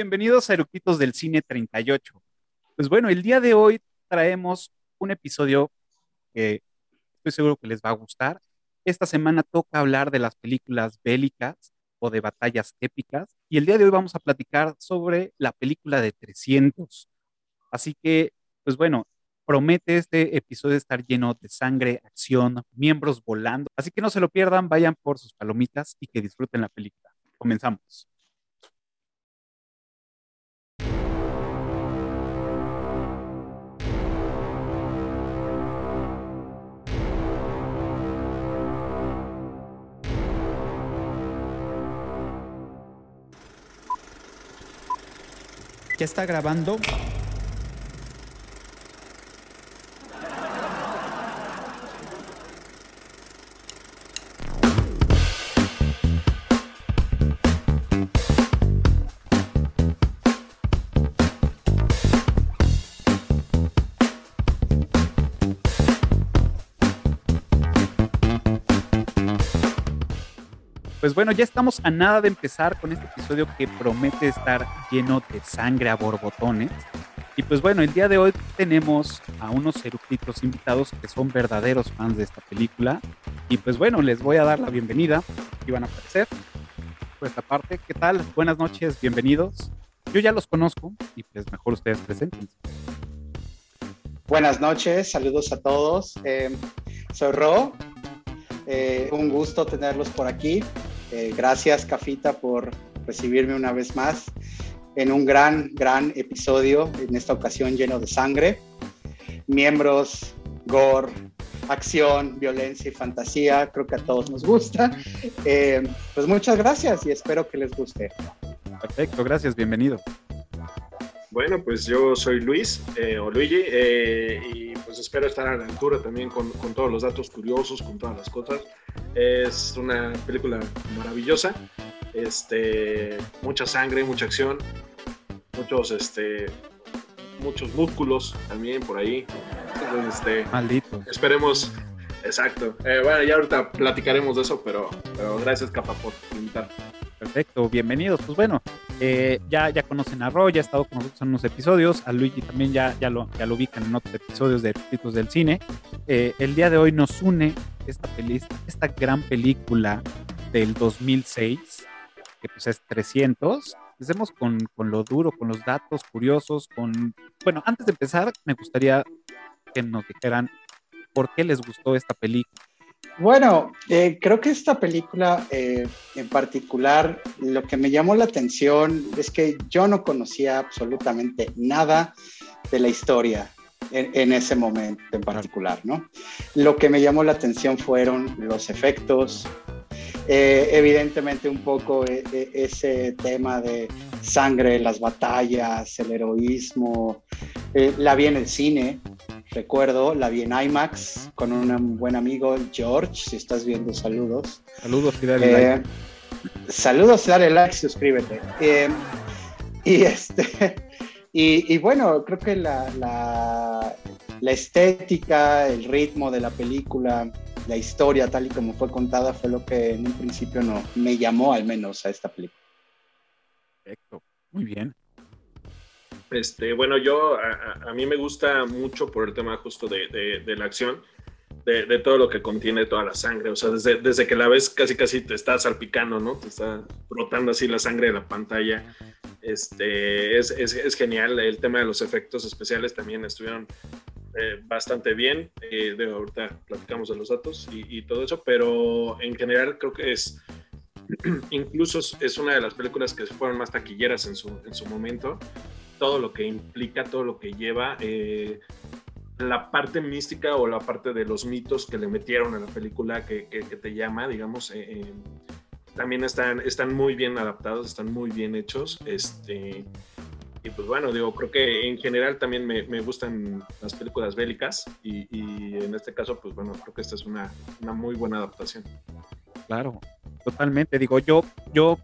Bienvenidos a Eruquitos del Cine 38. Pues bueno, el día de hoy traemos un episodio que estoy seguro que les va a gustar. Esta semana toca hablar de las películas bélicas o de batallas épicas y el día de hoy vamos a platicar sobre la película de 300. Así que, pues bueno, promete este episodio estar lleno de sangre, acción, miembros volando. Así que no se lo pierdan, vayan por sus palomitas y que disfruten la película. Comenzamos. ¿Ya está grabando? Pues bueno, ya estamos a nada de empezar con este episodio que promete estar lleno de sangre a borbotones. Y pues bueno, el día de hoy tenemos a unos eructitos invitados que son verdaderos fans de esta película. Y pues bueno, les voy a dar la bienvenida. Aquí van a aparecer por esta parte. ¿Qué tal? Buenas noches, bienvenidos. Yo ya los conozco y pues mejor ustedes presenten. Buenas noches, saludos a todos. Eh, soy Ro. Eh, un gusto tenerlos por aquí. Eh, gracias, Cafita, por recibirme una vez más en un gran, gran episodio, en esta ocasión lleno de sangre, miembros, gore, acción, violencia y fantasía. Creo que a todos nos gusta. Eh, pues muchas gracias y espero que les guste. Perfecto, gracias, bienvenido. Bueno, pues yo soy Luis eh, o Luigi eh, y pues espero estar a la altura también con, con, todos los datos curiosos, con todas las cosas. Es una película maravillosa, este, mucha sangre, mucha acción, muchos, este, muchos músculos también por ahí. Entonces, este, Maldito. Esperemos, exacto. Eh, bueno, ya ahorita platicaremos de eso, pero, pero gracias, Capa, por invitar. Perfecto, bienvenidos. Pues bueno, eh, ya, ya conocen a Roy, ya ha estado con nosotros en unos episodios, a Luigi también ya, ya, lo, ya lo ubican en otros episodios de Espíritus del Cine. Eh, el día de hoy nos une esta, peli, esta gran película del 2006, que pues es 300. Empecemos con, con lo duro, con los datos curiosos, con... Bueno, antes de empezar, me gustaría que nos dijeran por qué les gustó esta película. Bueno, eh, creo que esta película eh, en particular, lo que me llamó la atención es que yo no conocía absolutamente nada de la historia en, ese momento en particular, ¿no? Lo que me llamó la atención fueron los efectos, eh, evidentemente un poco ese tema de sangre, las batallas, el heroísmo, la vi en el cine, recuerdo, la vi en IMAX con un buen amigo, George, si estás viendo, saludos. Saludos y dale eh, like. Saludos, dale like, suscríbete. Eh, y, este, y, y, bueno, creo que la, la, la, estética, el ritmo de la película, la historia tal y como fue contada fue lo que en un principio no, me llamó al menos a esta película. Perfecto, muy bien. Este, bueno, yo, a, mí me gusta mucho por el tema justo de, la acción, de, todo lo que contiene toda la sangre, o sea, desde, que la ves casi casi te está salpicando, ¿no? Te está brotando así la sangre de la pantalla. Este, es, es, genial, el tema de los efectos especiales también estuvieron eh, bastante bien, eh, de ahorita platicamos de los datos y, todo eso, pero en general creo que es incluso es una de las películas que fueron más taquilleras en su momento todo lo que implica, todo lo que lleva, eh, la parte mística o la parte de los mitos que le metieron a la película que, que, que te llama, digamos, eh, eh, también están, están muy bien adaptados, están muy bien hechos. Este, y pues bueno, digo, creo que en general también me, me gustan las películas bélicas y, y, en este caso, pues bueno, creo que esta es una, una muy buena adaptación. Claro, totalmente. Digo, yo, yo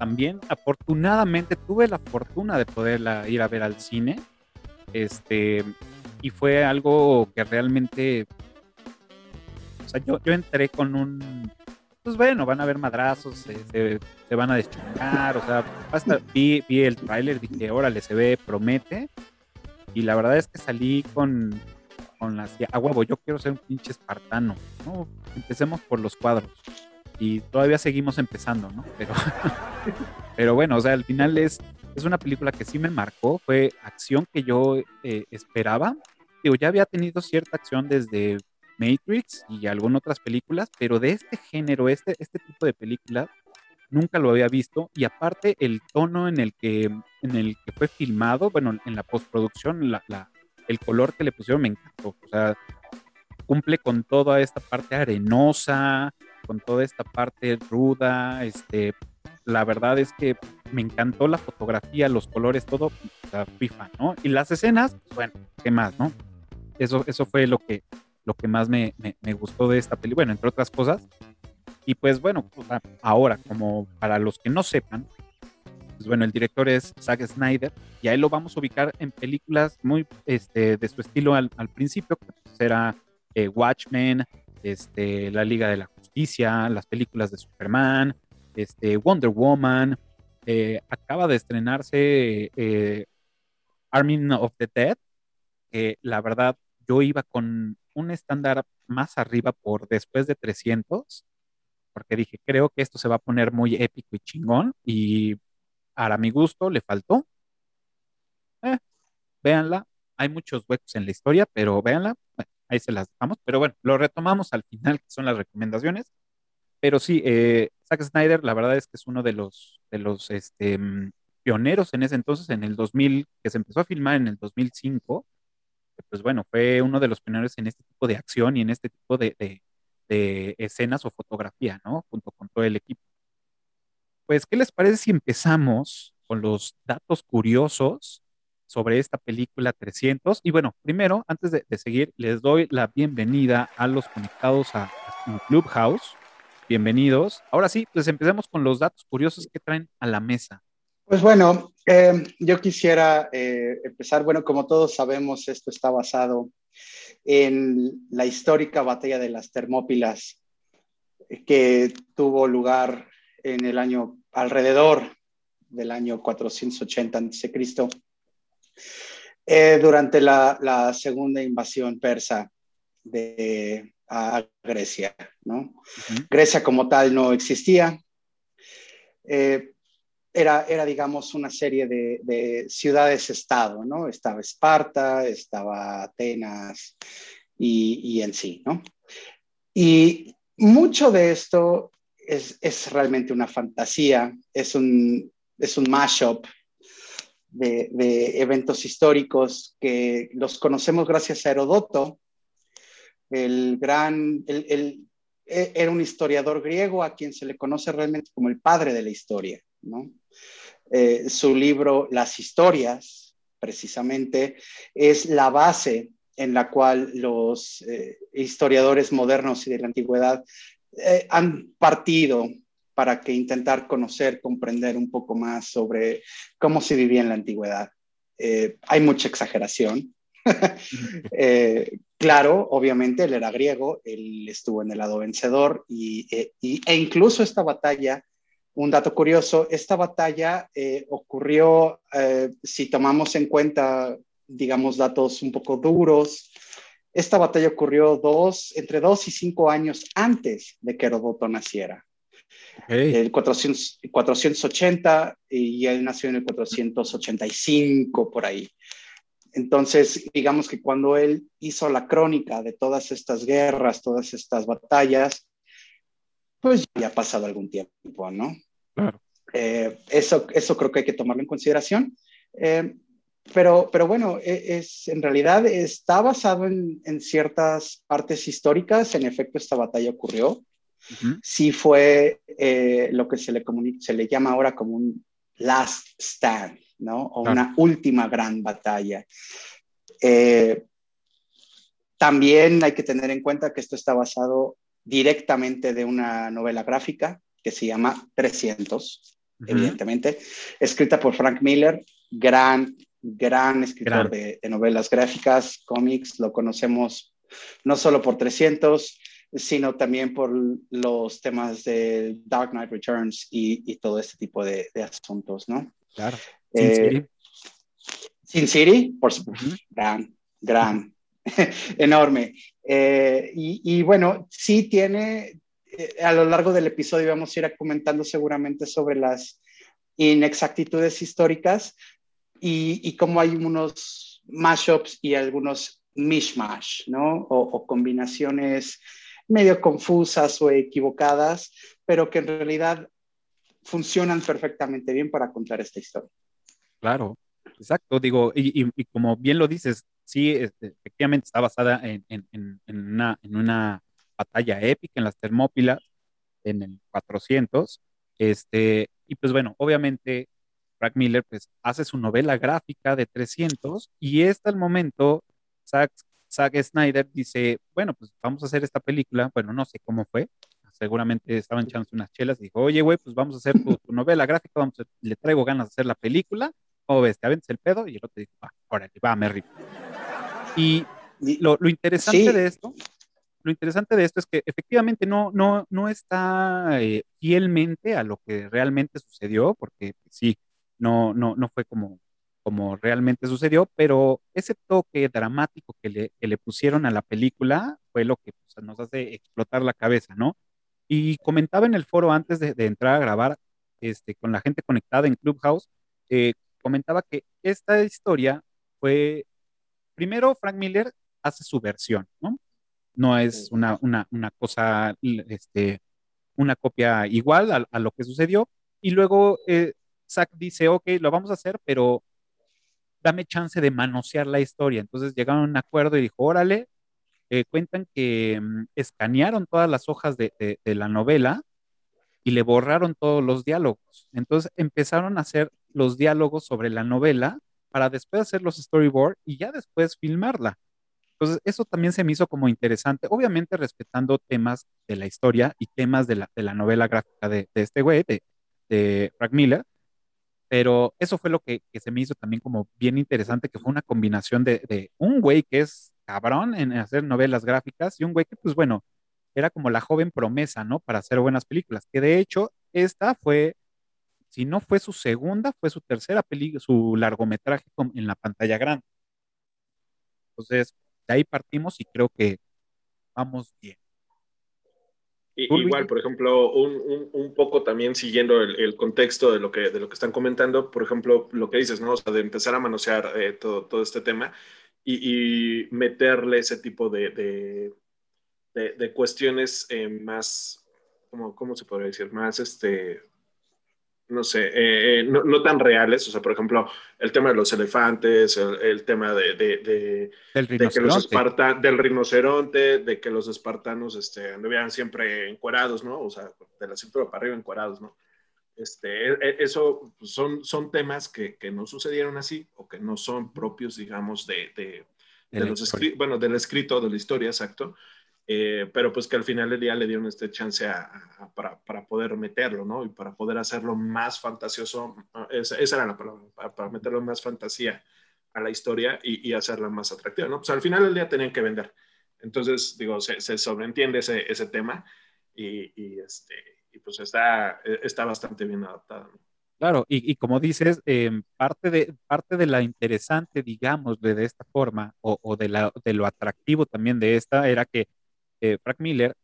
también afortunadamente tuve la fortuna de poderla ir a ver al cine. Este, y fue algo que realmente, o sea, yo, yo entré con un, pues bueno, van a haber madrazos, se, se, van a deschongar, o sea, hasta vi, vi el tráiler, dije, órale, se ve, promete, y la verdad es que salí con, con las, a huevo, yo quiero ser un pinche espartano, ¿no? Empecemos por los cuadros, y todavía seguimos empezando, ¿no? Pero, pero bueno, o sea, al final es, es una película que sí me marcó, fue acción que yo eh, esperaba, digo, ya había tenido cierta acción desde Matrix y algunas otras películas, pero de este género, este, este tipo de películas, nunca lo había visto. Y aparte, el tono en el que, en el que fue filmado, bueno, en la postproducción, la, el color que le pusieron me encantó. O sea, cumple con toda esta parte arenosa, con toda esta parte ruda. Este, la verdad es que me encantó la fotografía, los colores, todo. Sea, FIFA, ¿no? Y las escenas, pues, bueno, ¿qué más, no? Eso, eso fue lo que, lo que más me, me, gustó de esta película, bueno, entre otras cosas. Y pues bueno, ahora, como para los que no sepan, pues bueno, el director es Zack Snyder y ahí lo vamos a ubicar en películas muy este, de su estilo al, al principio, que pues era eh, Watchmen, este, La Liga de la Justicia, las películas de Superman, este, Wonder Woman, eh, acaba de estrenarse eh, Army of the Dead, que la verdad yo iba con un estándar más arriba por después de 300, porque dije, creo que esto se va a poner muy épico y chingón, y para mi gusto le faltó. Eh, véanla, hay muchos huecos en la historia, pero véanla, ahí se las dejamos, pero bueno, lo retomamos al final, que son las recomendaciones. Pero sí, eh, Zack Snyder, la verdad es que es uno de los, de los este, pioneros en ese entonces, en el 2000, que se empezó a filmar en el 2005, pues bueno, fue uno de los pioneros en este tipo de acción y en este tipo de, escenas o fotografía, ¿no? Junto con todo el equipo. Pues, ¿qué les parece si empezamos con los datos curiosos sobre esta película 300? Y bueno, primero, antes de, seguir, les doy la bienvenida a los conectados a, Clubhouse. Bienvenidos. Ahora sí, pues empecemos con los datos curiosos que traen a la mesa. Pues bueno, eh, yo quisiera eh, empezar, bueno, como todos sabemos, esto está basado en la histórica batalla de las Termópilas que tuvo lugar en el año alrededor del año 480 a.C., eh, durante la, segunda invasión persa de a Grecia, ¿no? Grecia como tal no existía. Eh, era, era, digamos, una serie de, ciudades-estado, ¿no? Estaba Esparta, estaba Atenas y, en sí, ¿no? Y mucho de esto es, es realmente una fantasía, es un, es un mashup de, eventos históricos que los conocemos gracias a Herodoto, el gran, el, el, e, era un historiador griego a quien se le conoce realmente como el padre de la historia, ¿no? Eh, su libro Las historias, precisamente, es la base en la cual los eh, historiadores modernos y de la antigüedad eh, han partido para que intentar conocer, comprender un poco más sobre cómo se vivía en la antigüedad. hay mucha exageración. claro, obviamente él era griego, él estuvo en el lado vencedor y, e incluso esta batalla un dato curioso, esta batalla eh, ocurrió, eh, si tomamos en cuenta, digamos, datos un poco duros, esta batalla ocurrió dos, entre dos y cinco años antes de que Herodoto naciera. El 480 y él nació en el 485 por ahí. Entonces, digamos que cuando él hizo la crónica de todas estas guerras, todas estas batallas, pues ya ha pasado algún tiempo, ¿no? Eh, eso, eso creo que hay que tomarlo en consideración. Eh, pero, pero bueno, e, es, en realidad está basado en, en, ciertas partes históricas. En efecto, esta batalla ocurrió. Sí fue eh, lo que se le, se le llama ahora como un last stand, ¿no? O una última gran batalla. también hay que tener en cuenta que esto está basado directamente de una novela gráfica que se llama 300, evidentemente, escrita por Frank Miller, gran, gran escritor De, novelas gráficas, cómics, lo conocemos no solo por 300, sino también por los temas de Dark Knight Returns y, todo este tipo de, asuntos, ¿no? Claro. Sin eh, City. Sin City, por supuesto. Gran, gran, enorme. Eh, y, bueno, sí tiene, eh, a lo largo del episodio vamos a ir comentando seguramente sobre las inexactitudes históricas y, y cómo hay unos mashups y algunos mishmash, ¿no? O, combinaciones medio confusas o equivocadas, pero que en realidad funcionan perfectamente bien para contar esta historia. Claro, exacto. Digo, y, y, como bien lo dices, sí, este, efectivamente está basada en, en, en, una, en una batalla épica en las Termópilas, en el 400. Este, y pues bueno, obviamente Frank Miller pues hace su novela gráfica de 300 y está el momento, Zack, Snyder dice, bueno, pues vamos a hacer esta película, bueno, no sé cómo fue, seguramente estaban echándose unas chelas y dijo, oye, güey, pues vamos a hacer tu, novela gráfica, vamos le traigo ganas de hacer la película, ¿cómo ves? ¿Te aventas el pedo? Y el otro dice, va, órale, va, me río. Y lo, lo interesante de esto lo interesante de esto es que efectivamente no, no, no está eh, fielmente a lo que realmente sucedió, porque sí, no, no, no fue como, como realmente sucedió, pero ese toque dramático que le, que le pusieron a la película fue lo que pues, nos hace explotar la cabeza, ¿no? Y comentaba en el foro antes de, entrar a grabar este, con la gente conectada en Clubhouse, eh, comentaba que esta historia fue, primero Frank Miller hace su versión, ¿no? no es una, una, una cosa, este, una copia igual a, lo que sucedió. Y luego eh, Zack dice, ok, lo vamos a hacer, pero dame chance de manosear la historia. Entonces llegaron a un acuerdo y dijo, órale, eh, cuentan que mm, escanearon todas las hojas de, la novela y le borraron todos los diálogos. Entonces empezaron a hacer los diálogos sobre la novela para después hacer los storyboards y ya después filmarla. Entonces, eso también se me hizo como interesante, obviamente respetando temas de la historia y temas de la, de la novela gráfica de, de este güey, de, de, Frank Miller, pero eso fue lo que, se me hizo también como bien interesante, que fue una combinación de, de un güey que es cabrón en hacer novelas gráficas y un güey que, pues bueno, era como la joven promesa, ¿no? Para hacer buenas películas, que de hecho, esta fue, si no fue su segunda, fue su tercera película, su largometraje en la pantalla grande. Entonces, ahí partimos y creo que vamos bien. Igual, por ejemplo, un, poco también siguiendo el, contexto de lo, que, de lo que están comentando, por ejemplo, lo que dices, ¿no? O sea, de empezar a manosear eh, todo, todo, este tema y, meterle ese tipo de, de, cuestiones eh, más, ¿cómo, ¿cómo, se podría decir? Más, este, no sé, eh, eh, no, tan reales. O sea, por ejemplo, el tema de los elefantes, el, tema de, de, del, que los del rinoceronte, de que los espartanos este, anduvieran siempre encuerados, ¿no? O sea, de la cintura para arriba encuerados, ¿no? Este, e, e, eso son, son temas que, que, no sucedieron así o que no son propios, digamos, de, de, los bueno, del escrito, de la historia, exacto. Eh, pero pues que al final del día le dieron este chance para, para, poder meterlo, ¿no? Y para poder hacerlo más fantasioso, ah, esa, era la palabra, para, meterlo más fantasía a la historia y, y, hacerla más atractiva, ¿no? Pues al final del día tenían que vender. Entonces, digo, se, se sobreentiende ese, ese tema y, y, este, y pues está, está bastante bien adaptado. Claro, y, y, como dices, em, parte, de, parte de la interesante, digamos, de, de esta forma, o, o de, la, de, lo atractivo también de esta, era que eh, Frank Miller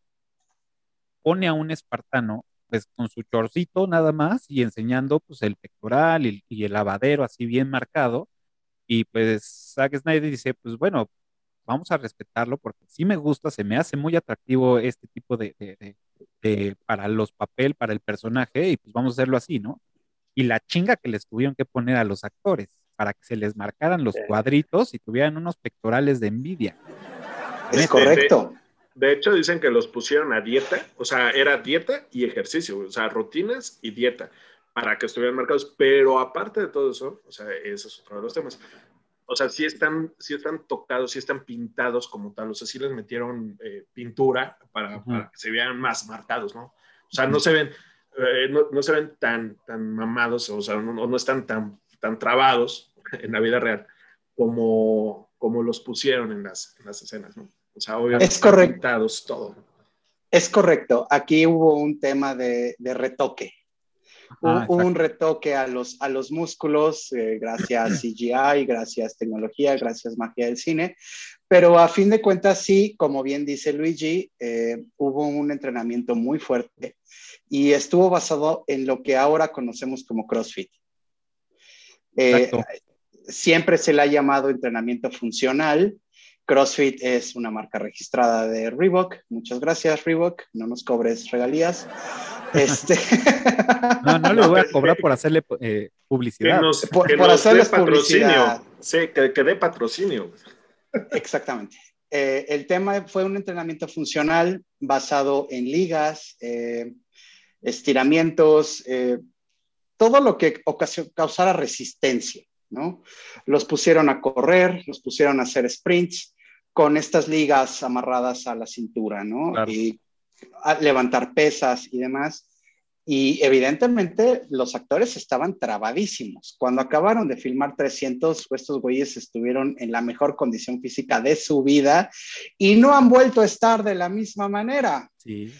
pone a un espartano pues con su chorcito nada más y enseñando pues el pectoral y, el lavadero así bien marcado y pues Zack Snyder dice pues bueno vamos a respetarlo porque sí me gusta, se me hace muy atractivo este tipo de, para los papel, para el personaje y pues vamos a hacerlo así, ¿no? Y la chinga que les tuvieron que poner a los actores para que se les marcaran los cuadritos y tuvieran unos pectorales de envidia. Es correcto. De hecho, dicen que los pusieron a dieta, o sea, era dieta y ejercicio, o sea, rutinas y dieta para que estuvieran marcados. Pero aparte de todo eso, o sea, ese es otro de los temas. O sea, sí están, sí están tocados, sí están pintados como tal, o sea, sí les metieron eh, pintura para, que se vean más marcados, ¿no? O sea, no se ven, eh, no, se ven tan, tan mamados, o sea, no, no están tan, tan trabados en la vida real como, como los pusieron en las, en las escenas, ¿no? Es correcto. todo. Es correcto. Aquí hubo un tema de, de retoque. Hubo un retoque a los, a los músculos, eh, gracias CGI, gracias tecnología, gracias magia del cine. Pero a fin de cuentas, sí, como bien dice Luigi, eh, hubo un entrenamiento muy fuerte y estuvo basado en lo que ahora conocemos como CrossFit. Eh, siempre se le ha llamado entrenamiento funcional. CrossFit es una marca registrada de Reebok. Muchas gracias, Reebok. No nos cobres regalías. Este, No, no le voy a cobrar por hacerle eh, Que publicidad. nos, Por- que por hacerles patrocinio. publicidad. Sí, que, que dé patrocinio. Exactamente. Eh, el tema fue un entrenamiento funcional basado en ligas, eh, estiramientos, eh, todo lo que causara resistencia, ¿no? Los pusieron a correr, los pusieron a hacer sprints con estas ligas amarradas a la cintura, ¿no? Claro. Y levantar pesas y demás. Y evidentemente los actores estaban trabadísimos. Cuando acabaron de filmar 300, estos güeyes estuvieron en la mejor condición física de su vida y no han vuelto a estar de la misma manera. Sí.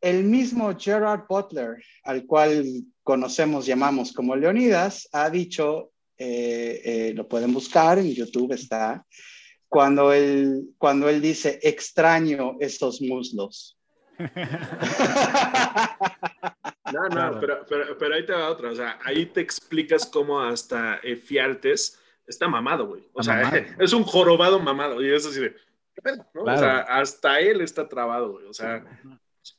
El mismo Gerard Butler, al cual conocemos, llamamos como Leonidas, ha dicho, eh, eh, lo pueden buscar en YouTube, está, cuando él, cuando él dice, extraño estos muslos. No, no, Claro. pero, pero, pero ahí te va otra. O sea, ahí te explicas cómo hasta Efialtes está mamado, güey. O Está sea, mamado. es un jorobado mamado. Y es así de, ¿qué pedo? ¿no? Claro. O sea, hasta él está trabado, güey. O sea,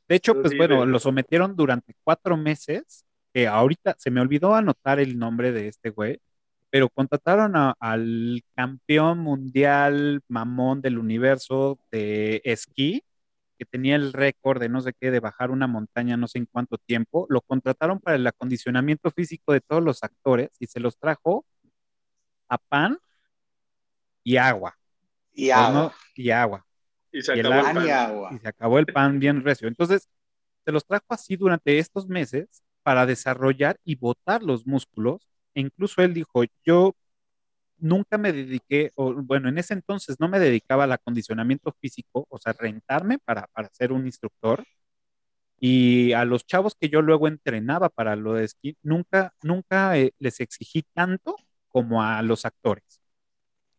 De hecho, pues bueno, de- lo sometieron durante cuatro meses, que ahorita se me olvidó anotar el nombre de este güey, pero contrataron a- al campeón mundial mamón del universo de esquí, que tenía el récord de no sé qué, de bajar una montaña no sé en cuánto tiempo, lo contrataron para el acondicionamiento físico de todos los actores y se los trajo a pan y agua. y Pues, agua. ¿no? Y agua. y se Y el acabó el Pan pan. y agua. y se acabó el pan bien recio. Entonces, se los trajo así durante estos meses para desarrollar y botar los músculos. Incluso él dijo, yo nunca me dediqué, o bueno, en ese entonces no me dedicaba al acondicionamiento físico, o sea, rentarme para, para ser un instructor. Y a los chavos que yo luego entrenaba para lo de esquí, nunca, nunca eh, les exigí tanto como a los actores.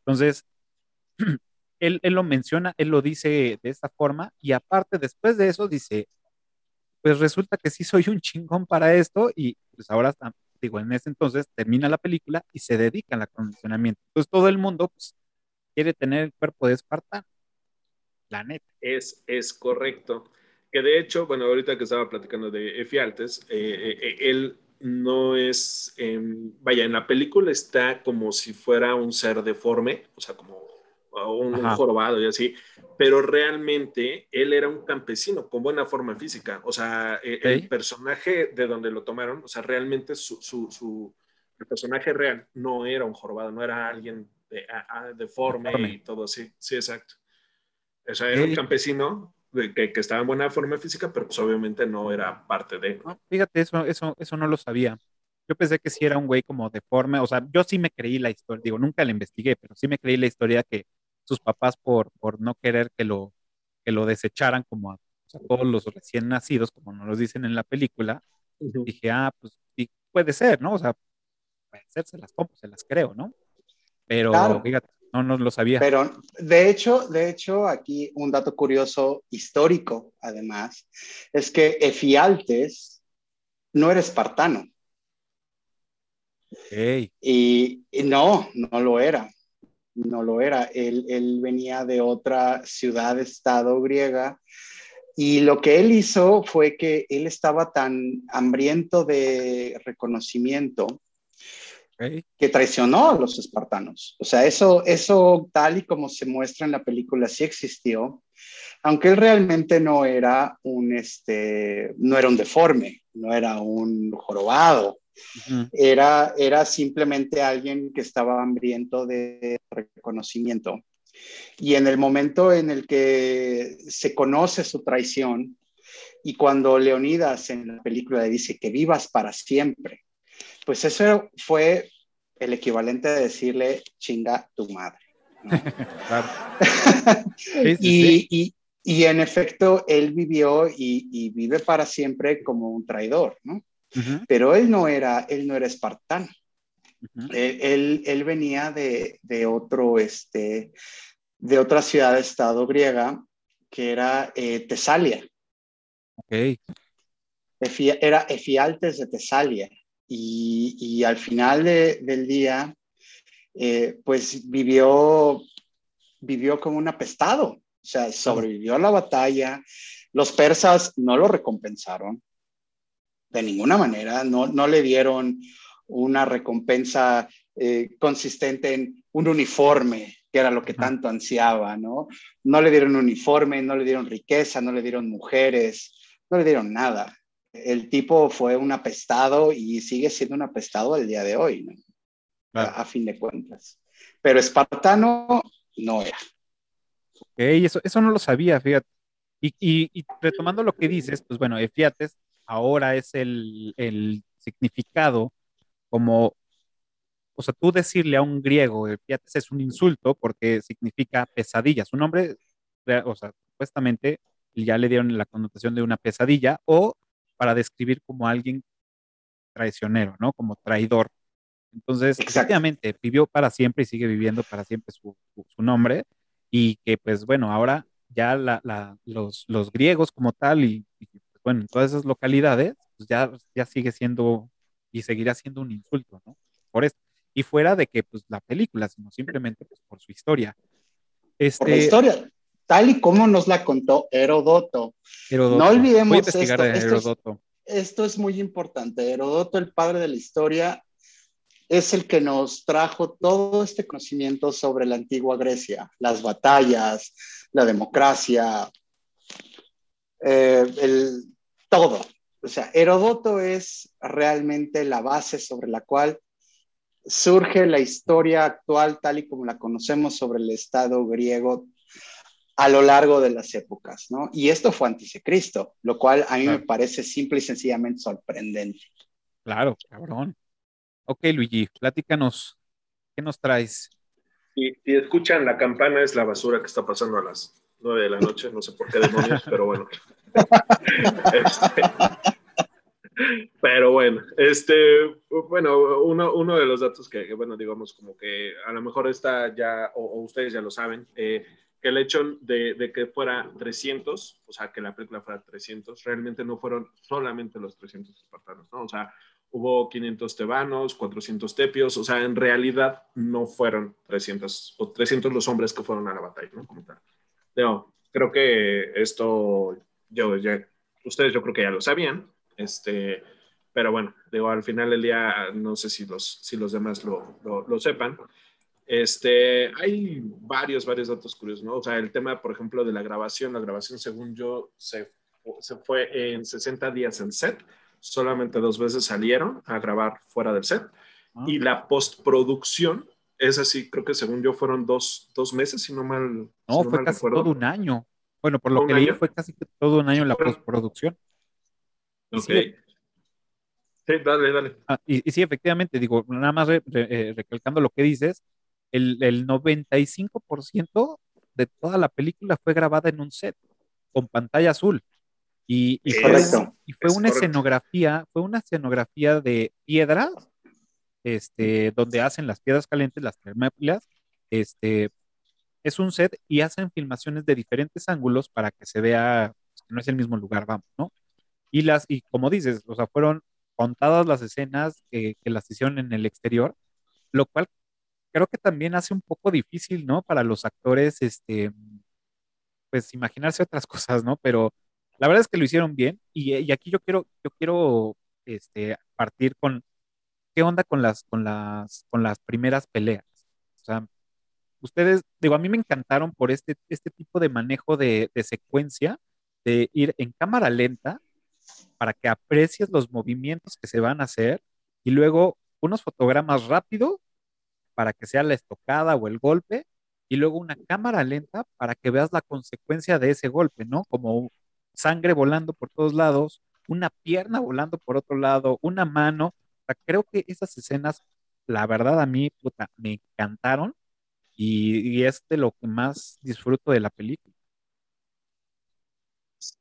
Entonces, él, él lo menciona, él lo dice de esta forma, y aparte después de eso dice, pues resulta que sí soy un chingón para esto, y pues ahora, ah, digo, en ese entonces termina la película y se dedica al acondicionamiento. Entonces todo el mundo pues, quiere tener el cuerpo de Espartano, la neta. Es, es correcto. Que de hecho, bueno, ahorita que estaba platicando de Efialtes, eh, eh, él no es, eh, vaya, en la película está como si fuera un ser deforme, o sea, como un, jorobado y así, pero realmente él era un campesino con buena forma física, o sea, eh, el personaje de donde lo tomaron, o sea, realmente su, su, su- el personaje real no era un jorobado, no era alguien de, a- a- deforme, Deforme. y todo así, sí, exacto. O sea, era un campesino que, que estaba en buena forma física, pero pues obviamente no era parte de... No, fíjate, eso, eso, eso no lo sabía. Yo pensé que sí era un güey como deforme, o sea, yo sí me creí la historia, digo, nunca la investigué, pero sí me creí la historia que sus papás por, por no querer que lo, que lo desecharan como a, todos los recién nacidos, como nos lo dicen en la película, dije, ah, pues sí, puede ser, ¿no? O sea, puede ser, se las compro, se las creo, ¿no? Pero Claro. fíjate, no, no lo sabía. Pero de hecho, de hecho, aquí un dato curioso histórico, además, es que Efialtes no era espartano. Y no, no lo era. No lo era. Él, él venía de otra ciudad-estado griega. Y lo que él hizo fue que él estaba tan hambriento de reconocimiento que traicionó a los espartanos. O sea, eso, eso tal y como se muestra en la película sí existió, aunque él realmente no era un, este, no era un deforme, no era un jorobado, era, era simplemente alguien que estaba hambriento de reconocimiento. Y en el momento en el que se conoce su traición y cuando Leonidas en la película le dice que vivas para siempre, pues eso fue el equivalente de decirle chinga tu madre. ¿no? claro. Sí, sí, y, sí. y- Y en efecto, él vivió y, vive para siempre como un traidor, ¿no? Pero él no era, él no era espartano. él, él, venía de, de, otro, este, de otra ciudad-estado griega que era eh, Tesalia. Ok. era Efialtes de Tesalia. Y, y al final del día, eh, pues vivió, vivió como un apestado. O sea, sobrevivió a la batalla. Los persas no lo recompensaron de ninguna manera, no, no le dieron una recompensa eh, consistente en un uniforme, que era lo que tanto ansiaba, ¿no? No le dieron uniforme, no le dieron riqueza, no le dieron mujeres, no le dieron nada. El tipo fue un apestado y sigue siendo un apestado al día de hoy, ¿no? a, fin de cuentas. Pero espartano no era. Ok, eso, eso no lo sabía, fíjate. Y, y, retomando lo que dices, pues bueno, Efiates ahora es el, el, significado como, o sea, tú decirle a un griego, Efiates es un insulto porque significa pesadilla. Su nombre, o sea, supuestamente ya le dieron la connotación de una pesadilla o para describir como alguien traicionero, ¿no? Como traidor. Entonces, efectivamente, vivió para siempre y sigue viviendo para siempre su, su nombre y que pues bueno, ahora ya la, la, los, los, griegos como tal y, bueno, en todas esas localidades, pues ya, ya sigue siendo y seguirá siendo un insulto, ¿no? Por esto. Y fuera de que pues la película, sino simplemente pues, por su historia. Este, por la historia, tal y como nos la contó Herodoto. Herodoto. No olvidemos esto, esto, es, esto es muy importante. Herodoto, el padre de la historia, es el que nos trajo todo este conocimiento sobre la antigua Grecia, las batallas, la democracia, eh, el, todo. O sea, Herodoto es realmente la base sobre la cual surge la historia actual tal y como la conocemos sobre el Estado griego a lo largo de las épocas, ¿no? Y esto fue antes de Cristo, lo cual a mí me parece simple y sencillamente sorprendente. Claro, cabrón. Ok, Luigi, platícanos, ¿qué nos traes? Si, escuchan la campana, es la basura que está pasando a las nueve de la noche, no sé por qué demonios, pero bueno. Este, pero bueno, este, bueno, uno, uno de los datos que, bueno, digamos, como que a lo mejor está ya, o, ustedes ya lo saben, eh, que el hecho de, de, que fuera 300, o sea, que la película fuera 300, realmente no fueron solamente los 300 espartanos, ¿no? O sea, hubo 500 tebanos, 400 tepios, o sea, en realidad no fueron 300 o 300 los hombres que fueron a la batalla, ¿no? Como tal. No, creo que esto, yo ya, ustedes yo creo que ya lo sabían, este, pero bueno, digo, al final del día, no sé si los, si los demás lo, lo, sepan. Este, hay varios, varios datos curiosos, ¿no? O sea, el tema, por ejemplo, de la grabación, la grabación, según yo, se, se fue en 60 días en set, solamente dos veces salieron a grabar fuera del set. Ah. Y la postproducción, es así, creo que según yo fueron dos, dos meses, si no mal. No, fue casi todo un año. Bueno, por lo que leí fue casi todo un año la postproducción. Ok. Sí, dale, dale. Ah, y, sí, efectivamente, digo, nada más eh, recalcando lo que dices, el, el 95% de toda la película fue grabada en un set con pantalla azul. Y, fue, una escenografía, fue una escenografía de piedras, este, donde hacen las piedras calientes, las termápilas, este, es un set y hacen filmaciones de diferentes ángulos para que se vea que no es el mismo lugar, vamos, ¿no? Y las, y como dices, o sea, fueron contadas las escenas que las hicieron en el exterior, lo cual creo que también hace un poco difícil, ¿no? Para los actores, este, pues imaginarse otras cosas, ¿no? Pero la verdad es que lo hicieron bien y, aquí yo quiero, yo quiero este, partir con qué onda con las, con las, con las primeras peleas. O sea, ustedes, digo, a mí me encantaron por este, este tipo de manejo de, secuencia, de ir en cámara lenta para que aprecies los movimientos que se van a hacer y luego unos fotogramas rápidos para que sea la estocada o el golpe y luego una cámara lenta para que veas la consecuencia de ese golpe, ¿no? Como sangre volando por todos lados, una pierna volando por otro lado, una mano. Creo que esas escenas, la verdad a mí, me encantaron y, es de lo que más disfruto de la película.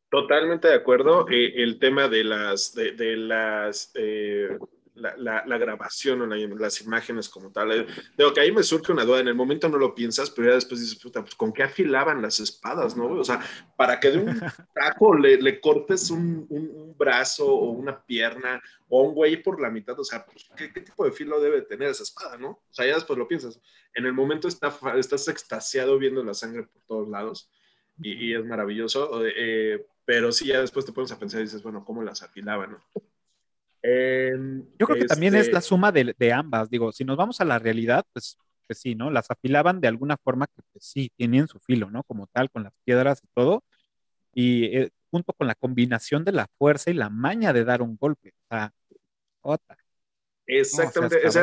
Totalmente de acuerdo. Eh, el tema de las, de, las eh, la, la, grabación o las imágenes como tal. Eh, digo que ahí me surge una duda, en el momento no lo piensas, pero ya después dices, puta, pues con qué afilaban las espadas, ¿no? O sea, para que de un taco le, le cortes un, un, brazo o una pierna o un güey por la mitad, o sea, pues, ¿qué, ¿qué, tipo de filo debe tener esa espada, no? O sea, ya después lo piensas. En el momento está, estás extasiado viendo la sangre por todos lados y, y es maravilloso, eh, pero sí, ya después te pones a pensar y dices, bueno, ¿cómo las afilaban, no? Yo creo que también es la este suma de, ambas. Digo, si nos vamos a la realidad, pues, pues sí, ¿no? Las afilaban de alguna forma que pues, sí, tenían su filo, ¿no? Como tal, con las piedras y todo. Y eh, junto con la combinación de la fuerza y la maña de dar un golpe. O sea, otra. Exactamente, ese,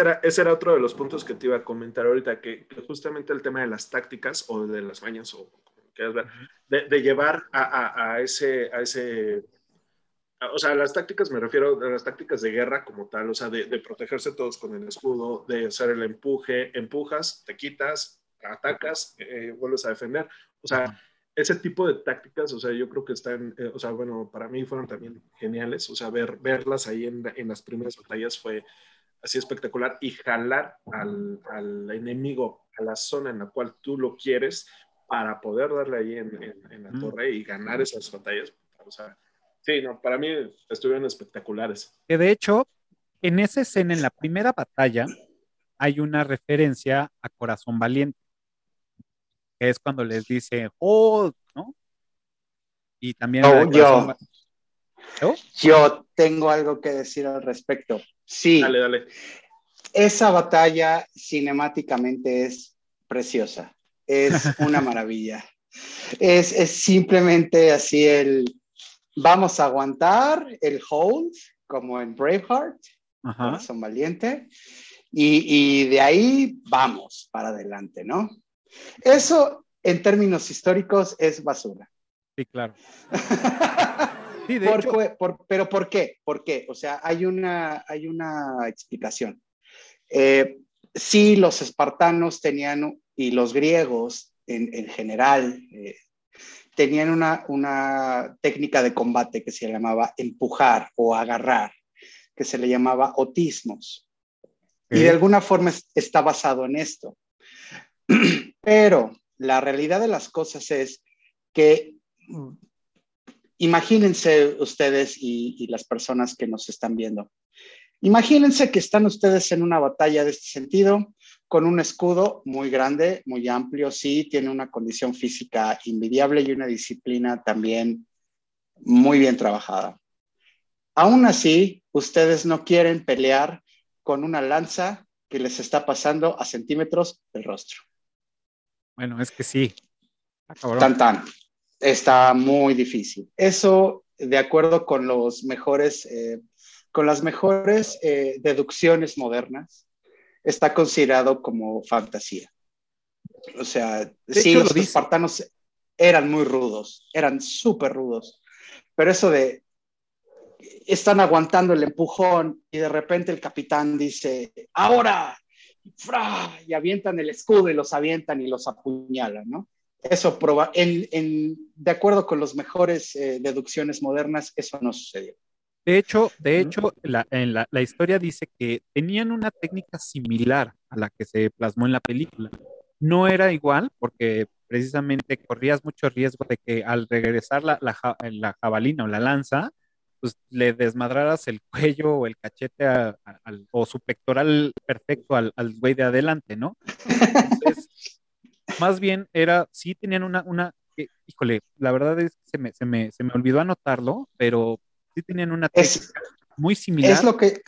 era, ese, era, otro de los puntos que te iba a comentar ahorita, que, justamente el tema de las tácticas o de las mañas, o quieras ver, de, llevar a, a, ese, a ese o sea, las tácticas me refiero a las tácticas de guerra como tal, o sea, de, protegerse todos con el escudo, de hacer el empuje, empujas, te quitas, atacas, eh, vuelves a defender. O sea, ese tipo de tácticas, o sea, yo creo que están, eh, o sea, bueno, para mí fueron también geniales, o sea, ver, verlas ahí en, en las primeras batallas fue así espectacular y jalar al, al, enemigo a la zona en la cual tú lo quieres para poder darle ahí en, en, la torre y ganar esas batallas. O sea, Sí, no, para mí estuvieron espectaculares. Que de hecho, en esa escena, en la primera batalla, hay una referencia a Corazón Valiente, que es cuando les dice, oh, ¿no? Y también... Oh, yo, yo tengo algo que decir al respecto. Sí. Dale, dale. Esa batalla cinemáticamente es preciosa. Es una maravilla. Es, es simplemente así el vamos a aguantar el hold, como en Braveheart, son valiente, y, de ahí vamos para adelante, ¿no? Eso en términos históricos es basura. Sí, claro. sí, de hecho... pero ¿por qué? ¿Por qué? O sea, hay una, hay una explicación. Eh, sí, los espartanos tenían, y los griegos en, en general, eh, tenían una, técnica de combate que se llamaba empujar o agarrar, que se le llamaba otismos. Y de alguna forma está basado en esto. Pero la realidad de las cosas es que imagínense ustedes y, las personas que nos están viendo. Imagínense que están ustedes en una batalla de este sentido, con un escudo muy grande, muy amplio, sí, tiene una condición física invidiable y una disciplina también muy bien trabajada. Aún así, ustedes no quieren pelear con una lanza que les está pasando a centímetros del rostro. Bueno, es que sí. tan, tan. Está muy difícil. Eso, de acuerdo con los mejores, eh, con las mejores eh, deducciones modernas, está considerado como fantasía. O sea, sí, los espartanos eran muy rudos, eran súper rudos, pero eso de están aguantando el empujón y de repente el capitán dice, ahora, y avientan el escudo y los avientan y los apuñalan, ¿no? Eso, proba en, de acuerdo con las mejores eh, deducciones modernas, eso no sucedió. De hecho, de hecho, la, en la, historia dice que tenían una técnica similar a la que se plasmó en la película. No era igual porque precisamente corrías mucho riesgo de que al regresar la, la, jabalina o la lanza, pues le desmadraras el cuello o el cachete o su pectoral perfecto al, al güey de adelante, ¿no? Entonces, más bien era, sí tenían una, una, híjole, la verdad es que se me, se me, se me olvidó anotarlo, pero sí tenían una técnica muy similar. Es lo que,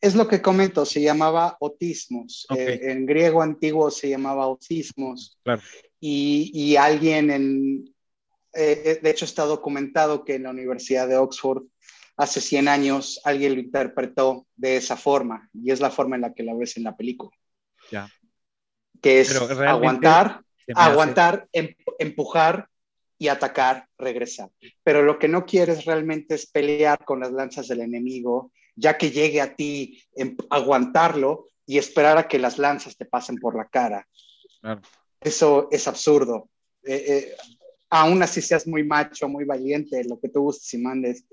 es lo que comento, se llamaba otismos. Eh, en griego antiguo se llamaba otismos. Claro. Y, y alguien en, eh, eh, de hecho está documentado que en la Universidad de Oxford hace 100 años alguien lo interpretó de esa forma y es la forma en la que la ves en la película. Ya. Que es aguantar, aguantar, em, empujar y atacar, regresar. Pero lo que no quieres realmente es pelear con las lanzas del enemigo, ya que llegue a ti, em, aguantarlo y esperar a que las lanzas te pasen por la cara. Eso es absurdo. Eh, eh, aún así seas muy macho, muy valiente, lo que tú gustes y mandes,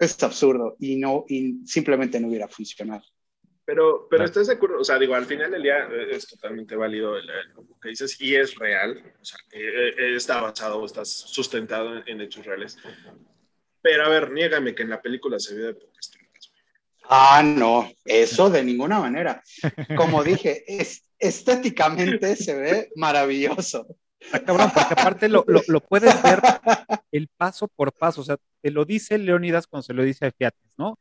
es absurdo y no, y simplemente no hubiera funcionado. Pero, pero estás de acuerdo, o sea, digo, al final del día eh, es totalmente válido lo que dices y es real, o sea, eh, eh, está basado o está sustentado en, hechos reales. Pero a ver, niégame que en la película se ve de pocas Ah, no, eso de ninguna manera. Como dije, es, estéticamente se ve maravilloso. Está cabrón, porque aparte lo, lo, puedes ver el paso por paso, o sea, te lo dice Leonidas cuando se lo dice a Fiates, ¿no?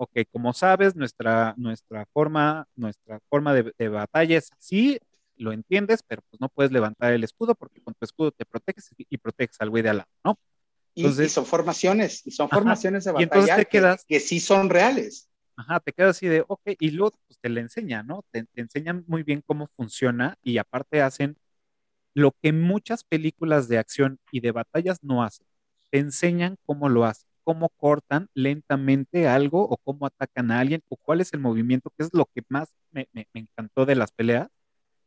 Ok, como sabes, nuestra, nuestra forma, nuestra forma de, batalla es así, lo entiendes, pero pues no puedes levantar el escudo porque con tu escudo te proteges y, proteges al güey de al lado, ¿no? Entonces, y, son formaciones, y son formaciones de batalla te quedas, que, sí son reales. Ajá, te quedas así de, ok, y luego pues, te le enseña, ¿no? Te, te enseñan muy bien cómo funciona y aparte hacen lo que muchas películas de acción y de batallas no hacen. Te enseñan cómo lo hacen, cómo cortan lentamente algo o cómo atacan a alguien o cuál es el movimiento, que es lo que más me, encantó de las peleas,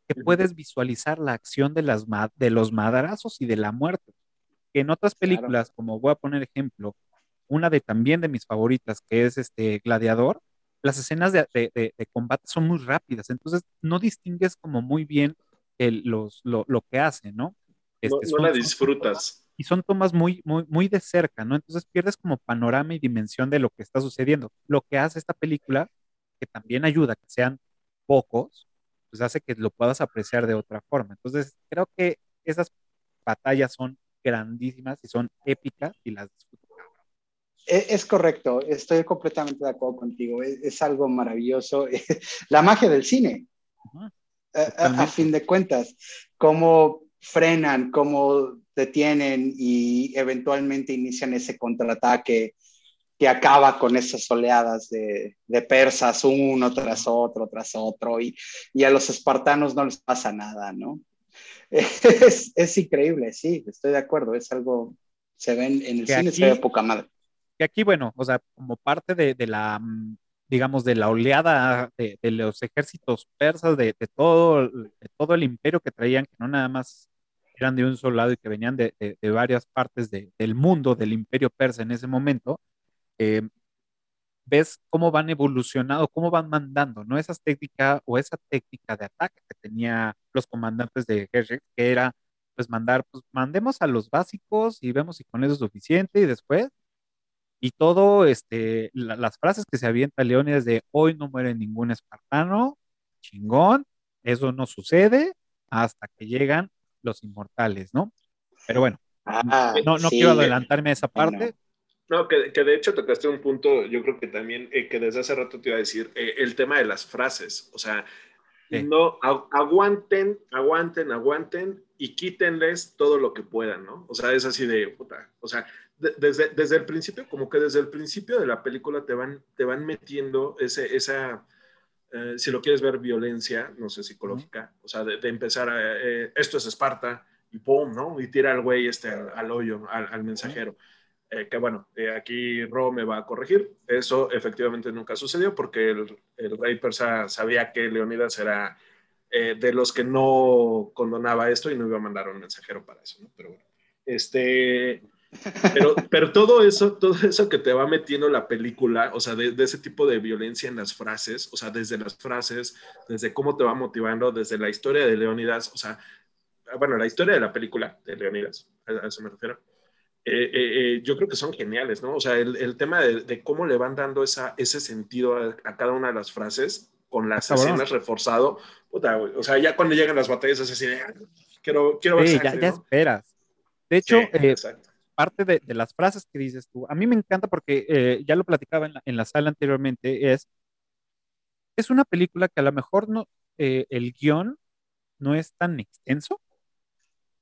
que puedes visualizar la acción de, las, de los madrazos y de la muerte. Que en otras películas, como voy a poner ejemplo, una de también de mis favoritas, que es este Gladiador, las escenas de, de combate son muy rápidas, entonces no distingues como muy bien los, lo, lo, que hace, ¿no? Este, no, la disfrutas. Y son tomas muy, muy, muy de cerca, ¿no? Entonces pierdes como panorama y dimensión de lo que está sucediendo. Lo que hace esta película, que también ayuda a que sean pocos, pues hace que lo puedas apreciar de otra forma. Entonces, creo que esas batallas son grandísimas y son épicas y las disfruto. E, es, correcto, estoy completamente de acuerdo contigo, es, algo maravilloso. La magia del cine a, fin de cuentas, cómo frenan, cómo detienen y eventualmente inician ese contraataque que acaba con esas oleadas de, de persas uno tras otro, tras otro, y, y, a los espartanos no les pasa nada, ¿no? Es, es increíble, sí, estoy de acuerdo, es algo, se ven en el cine, se ve poca madre. Que aquí, bueno, o sea, como parte de, de la mm, digamos, de la oleada de, los ejércitos persas, de, todo, de todo el imperio que traían, que no nada más eran de un solo lado y que venían de, varias partes del mundo, del imperio persa en ese momento, eh, ves cómo van evolucionando, cómo van mandando, ¿no? Esa técnica o esa técnica de ataque que tenía los comandantes de ejército, que era, pues, mandar, pues, mandemos a los básicos y vemos si con eso es suficiente y después y todo, este, las frases que se avienta Leónidas de hoy no muere ningún espartano, chingón, eso no sucede hasta que llegan los inmortales, ¿no? Pero bueno, ah, no, no quiero adelantarme a esa parte. No, que, que, de hecho tocaste un punto, yo creo que también, eh, que desde hace rato te iba a decir, eh, el tema de las frases, o sea, no, aguanten, aguanten, aguanten y quítenles todo lo que puedan, ¿no? O sea, es así de, puta, o sea, desde, desde el principio, como que desde el principio de la película te van, te van metiendo ese, esa, eh, si lo quieres ver, violencia, no sé, psicológica, o sea, de, empezar a, eh, esto es Esparta, y pum, ¿no? Y tira al güey este al, hoyo, al, mensajero. Eh, que bueno, aquí Ro me va a corregir, eso efectivamente nunca sucedió porque el, el rey persa sabía que Leonidas era de los que no condonaba esto y no iba a mandar un mensajero para eso, ¿no? Pero bueno, este, pero, pero todo eso, todo eso que te va metiendo la película, o sea, de, ese tipo de violencia en las frases, o sea, desde las frases, desde cómo te va motivando, desde la historia de Leonidas, o sea, bueno, la historia de la película de Leonidas, a, eso me refiero. Eh, eh, eh, yo creo que son geniales, ¿no? O sea, el, el tema de, cómo le van dando esa, ese sentido a, cada una de las frases con las escenas reforzado, puta, o sea, ya cuando llegan las batallas es así de, ah, quiero, quiero ver sí, ya, ya, esperas. De hecho, exacto parte de, las frases que dices tú, a mí me encanta porque eh, ya lo platicaba en la, sala anteriormente, es, es una película que a lo mejor no, eh, el guion no es tan extenso,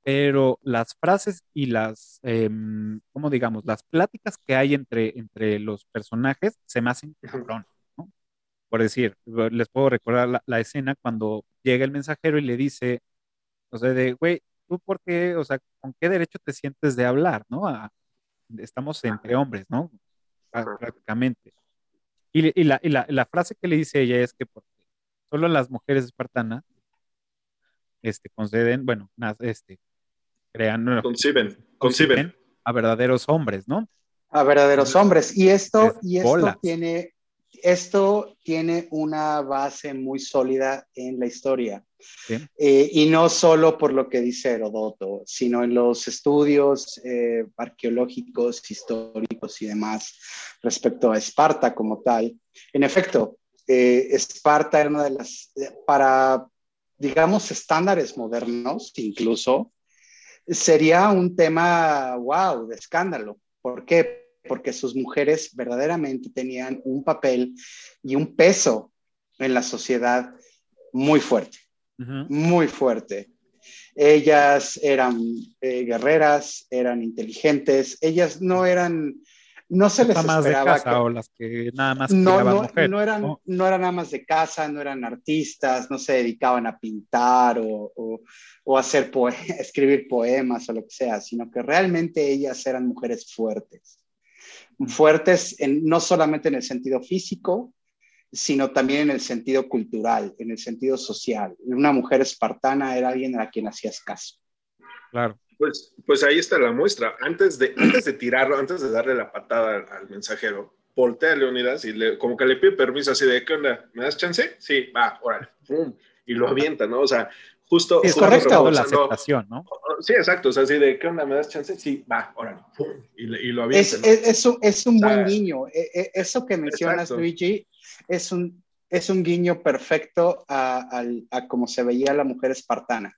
pero las frases y las, em, ¿cómo digamos? Las pláticas que hay entre, entre los personajes se me hacen cabrón, ¿no? Por decir, les puedo recordar la, la escena cuando llega el mensajero y le dice, o sea, de, güey, tú por qué, o sea, con qué derecho te sientes de hablar, ¿no? estamos entre hombres, ¿no? Prácticamente. Y, la, frase que le dice ella es que porque solo las mujeres espartanas este, conceden, bueno, este, crean, no, Conciben, conciben. conciben a verdaderos hombres, ¿no? A verdaderos hombres. Y esto, Es y esto bolas. tiene, esto tiene una base muy sólida en la historia. Sí. Eh, y no solo por lo que dice Herodoto, sino en los estudios eh, arqueológicos, históricos y demás respecto a Esparta como tal. En efecto, eh, Esparta era una de las, para, digamos, estándares modernos incluso, sería un tema, wow, de escándalo. ¿Por qué? Porque sus mujeres verdaderamente tenían un papel y un peso en la sociedad muy fuerte Ujú. muy fuerte. Ellas eran eh, guerreras, eran inteligentes, ellas no eran, no se les amas de esperaba casa que- o las que nada más no, no, mujeres, no eran, ¿no? no eran amas de casa, no eran artistas, no se dedicaban a pintar o, o, o hacer poe- escribir poemas o lo que sea, sino que realmente ellas eran mujeres fuertes. Fuertes en- no solamente en el sentido físico, sino también en el sentido cultural, en el sentido social. Una mujer espartana era alguien a quien hacías caso. Claro. Pues, pues ahí está la muestra. Antes de, antes de tirarlo, antes de darle la patada al, al mensajero, voltea a Leonidas y le, como que le pide permiso así de, ¿qué onda? ¿Me das chance? Sí, va, órale. Pum, y lo avienta, ¿no? O sea, justo... Sí, Es correcto. la aceptación, ¿no? Sí, exacto. O sea, así de, ¿qué onda? ¿Me das chance? Sí, va, órale. Y, y lo avienta. Es, es, es un, es un O sea, buen guiño. E- e- Eso que mencionas, exacto. Luigi, es un, es un guiño perfecto a, al- a cómo se veía la mujer espartana,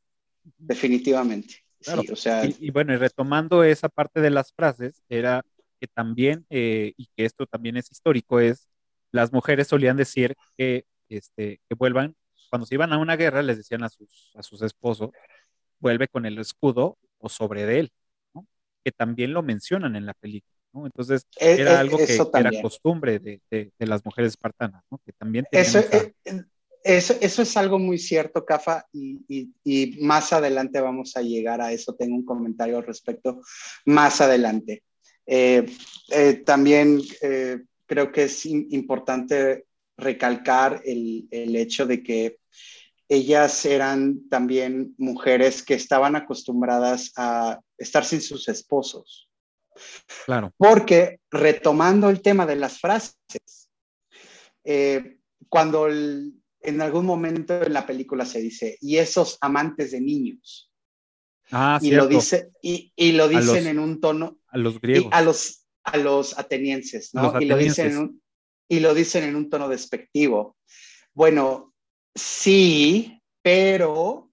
definitivamente. Claro. Sí, o sea, Y, y bueno, y retomando esa parte de las frases, era que también, eh, y que esto también es histórico, es las mujeres solían decir que, este, que vuelvan, cuando se iban a una guerra, les decían a sus, a sus esposos, vuelve con el escudo o sobre de él, ¿no? que también lo mencionan en la película. ¿no? Entonces, e- era e- algo que, era costumbre de, de- de las mujeres espartanas, ¿no? que también tenían Eso, esa- eh, eso, eso es algo muy cierto, Cafa, y, y- y más adelante vamos a llegar a eso. Tengo un comentario al respecto más adelante. Eh, eh, también eh, creo que es importante recalcar el, el hecho de que ellas eran también mujeres que estaban acostumbradas a estar sin sus esposos. claro, Porque retomando el tema de las frases, eh, cuando el- en algún momento en la película se dice, y esos amantes de niños, ah, y, cierto, lo dice, y, y lo dicen los en un tono, a los y griegos, a los, a los atenienses, ¿no? Los Y, lo dicen en atenienses. un, y lo dicen en un tono despectivo. Bueno, sí, pero,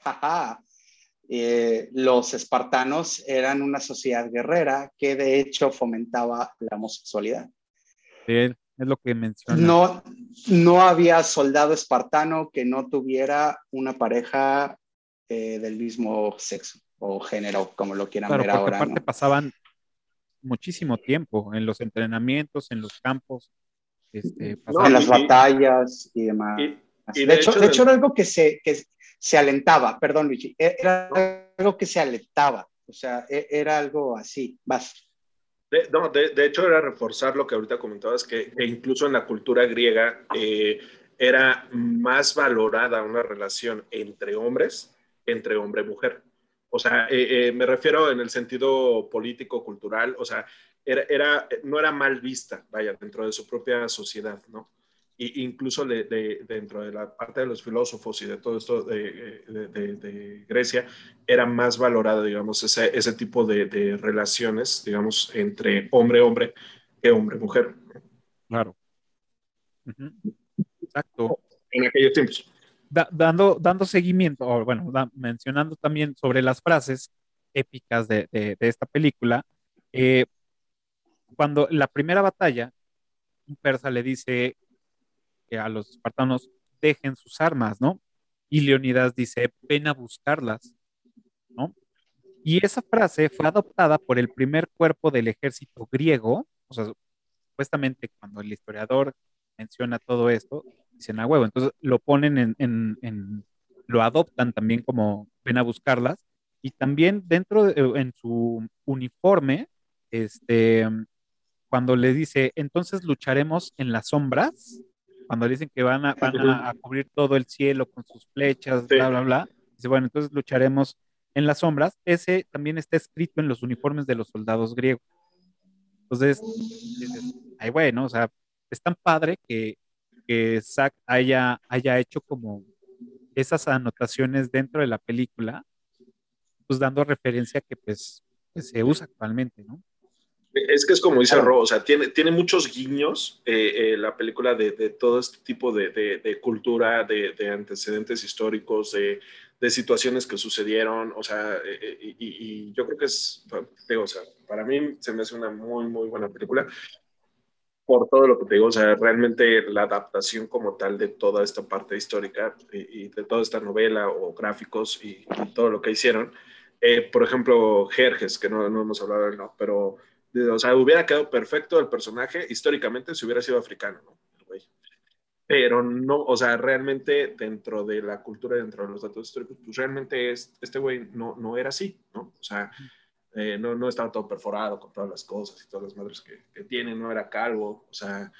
jaja, eh, los espartanos eran una sociedad guerrera que de hecho fomentaba la homosexualidad. Es lo que menciona. No, no había soldado espartano que no tuviera una pareja eh, del mismo sexo o género, como lo quieran Claro, ver porque ahora. aparte ¿no? pasaban muchísimo tiempo en los entrenamientos, en los campos, este, No, en las batallas y demás. y- y de, de hecho, hecho, de hecho, era algo que se, que se alentaba, perdón, Luigi, e, era algo que se alentaba, o sea, e- era algo así, vas. De, no, de, de hecho era reforzar lo que ahorita comentabas, que, que incluso en la cultura griega eh, era más valorada una relación entre hombres, entre hombre y mujer. O sea, eh, eh, me refiero en el sentido político, cultural, o sea, era, era, no era mal vista, vaya, dentro de su propia sociedad, ¿no? Y incluso de, de, dentro de la parte de los filósofos y de todo esto de, de, de Grecia, era más valorado, digamos, ese, ese tipo de, de, relaciones, digamos, entre hombre-hombre que hombre-mujer. Claro. Uh -huh. Exacto. En aquellos tiempos. Da, dando, dando seguimiento, o bueno, da, mencionando también sobre las frases épicas de, de, de esta película, eh, cuando la primera batalla, un persa le dice a los espartanos dejen sus armas, ¿no? Y Leonidas dice, ven a buscarlas, ¿no? Y esa frase fue adoptada por el primer cuerpo del ejército griego, o sea, supuestamente cuando el historiador menciona todo esto, dicen a huevo, entonces lo ponen en, en, lo adoptan también como ven a buscarlas, y también dentro, de, en su uniforme, este, cuando le dice, entonces lucharemos en las sombras, cuando dicen que van a, van a, a cubrir todo el cielo con sus flechas, sí. bla, bla, bla, dice, bueno, entonces lucharemos en las sombras, ese también está escrito en los uniformes de los soldados griegos. Entonces, dices, ay, bueno, o sea, es tan padre que, que Zack haya, haya hecho como esas anotaciones dentro de la película, pues dando referencia que pues, que se usa actualmente, ¿no? Es que es como dice Ro, o sea, tiene, tiene muchos guiños eh, eh, la película de, de, todo este tipo de, de cultura, de, antecedentes históricos, de, situaciones que sucedieron, o sea, eh, y, y, yo creo que es, digo, o sea, para mí se me hace una muy, muy buena película por todo lo que te digo, o sea, realmente la adaptación como tal de toda esta parte histórica y, de toda esta novela o gráficos y, todo lo que hicieron. por ejemplo, Jerjes, que no, no hemos hablado de él, ¿no? pero o sea, hubiera quedado perfecto el personaje históricamente si hubiera sido africano, ¿no? Pero no, o sea, realmente dentro de la cultura, dentro de los datos históricos, pues realmente es, este güey no, no era así, ¿no? O sea, eh, no, no estaba todo perforado con todas las cosas y todas las madres que, que tiene, no era calvo, o sea,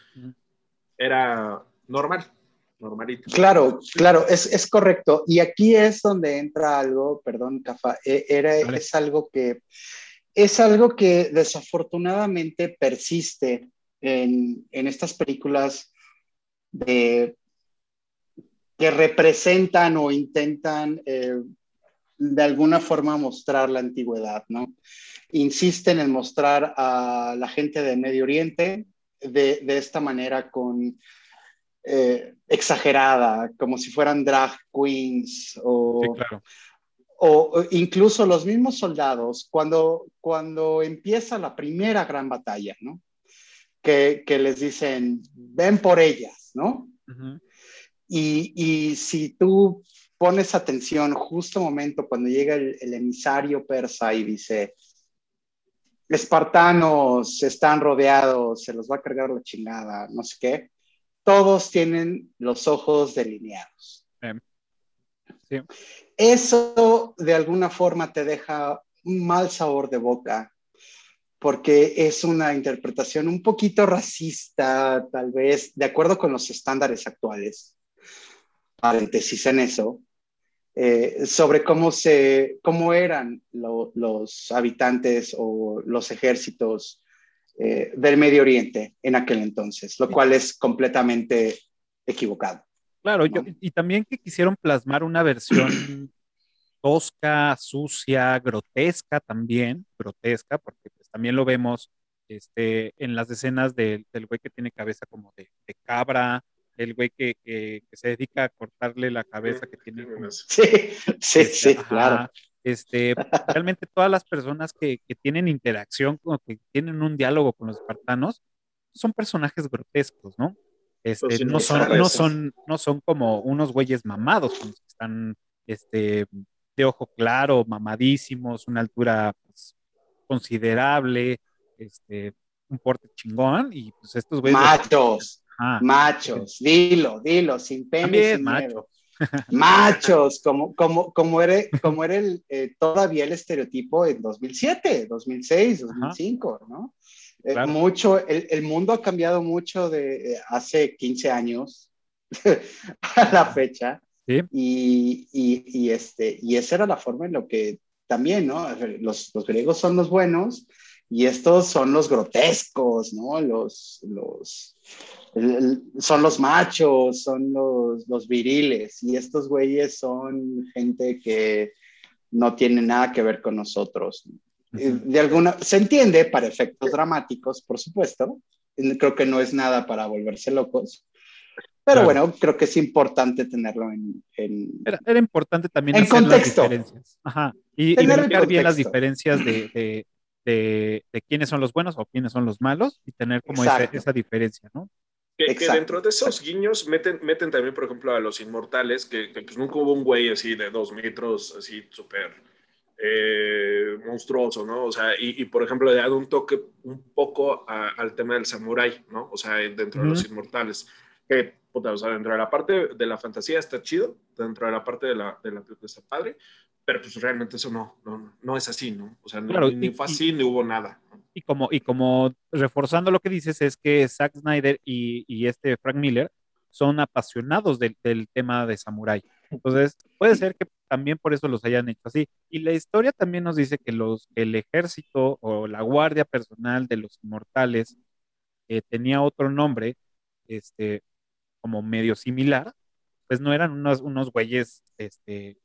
era normal, normalito. Claro, claro, es, es, correcto. Y aquí es donde entra algo, perdón, Cafa, eh, era, es algo que es algo que desafortunadamente persiste en, estas películas de, que representan o intentan eh, de alguna forma mostrar la antigüedad, ¿no? Insisten en mostrar a la gente de Medio Oriente de, esta manera con eh, exagerada, como si fueran drag queens o, claro o incluso los mismos soldados, cuando, cuando empieza la primera gran batalla, ¿no? Que, que les dicen, ven por ellas, ¿no? y, y, si tú pones atención justo momento cuando llega el, el, emisario persa y dice, espartanos están rodeados, se los va a cargar la chingada, no sé qué, todos tienen los ojos delineados. Sí. Eso de alguna forma te deja un mal sabor de boca, porque es una interpretación un poquito racista, tal vez, de acuerdo con los estándares actuales, paréntesis en eso, eh, sobre cómo, se, cómo eran los habitantes o los ejércitos eh, del Medio Oriente en aquel entonces, lo cual es completamente equivocado. Claro, yo, y también que quisieron plasmar una versión tosca, sucia, grotesca también, grotesca, porque pues también lo vemos este, en las escenas del güey que tiene cabeza como de, cabra, el güey que, que, se dedica a cortarle la cabeza que tiene. sí, sí, este, sí, claro. Este, realmente todas las personas que, que tienen interacción, como que tienen un diálogo con los espartanos, son personajes grotescos, ¿no? Este, no, son, no, son, no son como unos güeyes mamados, que están este, de ojo claro, mamadísimos, una altura pues, considerable, este, un porte chingón, y pues estos güeyes. Machos, machos, dilo, dilo, sin pena. sin machos. machos, como, como, como era, como era el, eh, todavía el estereotipo en 2007, 2006, 2005, ¿no? Eh, mucho, el, mundo ha cambiado mucho de eh, hace 15 años a la fecha. Y, y, este, y esa era la forma en lo que también, ¿no? Los, los, griegos son los buenos y estos son los grotescos, ¿no? Los, los, son los machos, son los, los viriles y estos güeyes son gente que no tiene nada que ver con nosotros. Eh, de alguna, se entiende para efectos dramáticos, por supuesto. Creo que no es nada para volverse locos. Pero bueno, creo que es importante tenerlo en... Era, importante también en contexto. Ajá. Y, y ver bien las diferencias de, de, de, quiénes son los buenos o quiénes son los malos y tener como esa, esa, diferencia, ¿no? Que, dentro de esos guiños meten, meten también, por ejemplo, a los inmortales, que, que pues nunca hubo un güey así de dos metros, así súper eh, monstruoso, ¿no? O sea, y, por ejemplo, le da un toque un poco al tema del samurái, ¿no? O sea, dentro de los inmortales. Que, puta, o sea, dentro de la parte de la fantasía está chido, dentro de la parte de la, de la está padre, pero pues realmente eso no, no, no es así, ¿no? O sea, ni, fue así, ni hubo nada. Y como, y como reforzando lo que dices, es que Zack Snyder y, y este Frank Miller son apasionados del, del tema de samurái. Entonces, puede ser que también por eso los hayan hecho así. Y la historia también nos dice que los, el ejército o la guardia personal de los inmortales eh, tenía otro nombre, este, como medio similar, pues no eran unos, unos güeyes, este,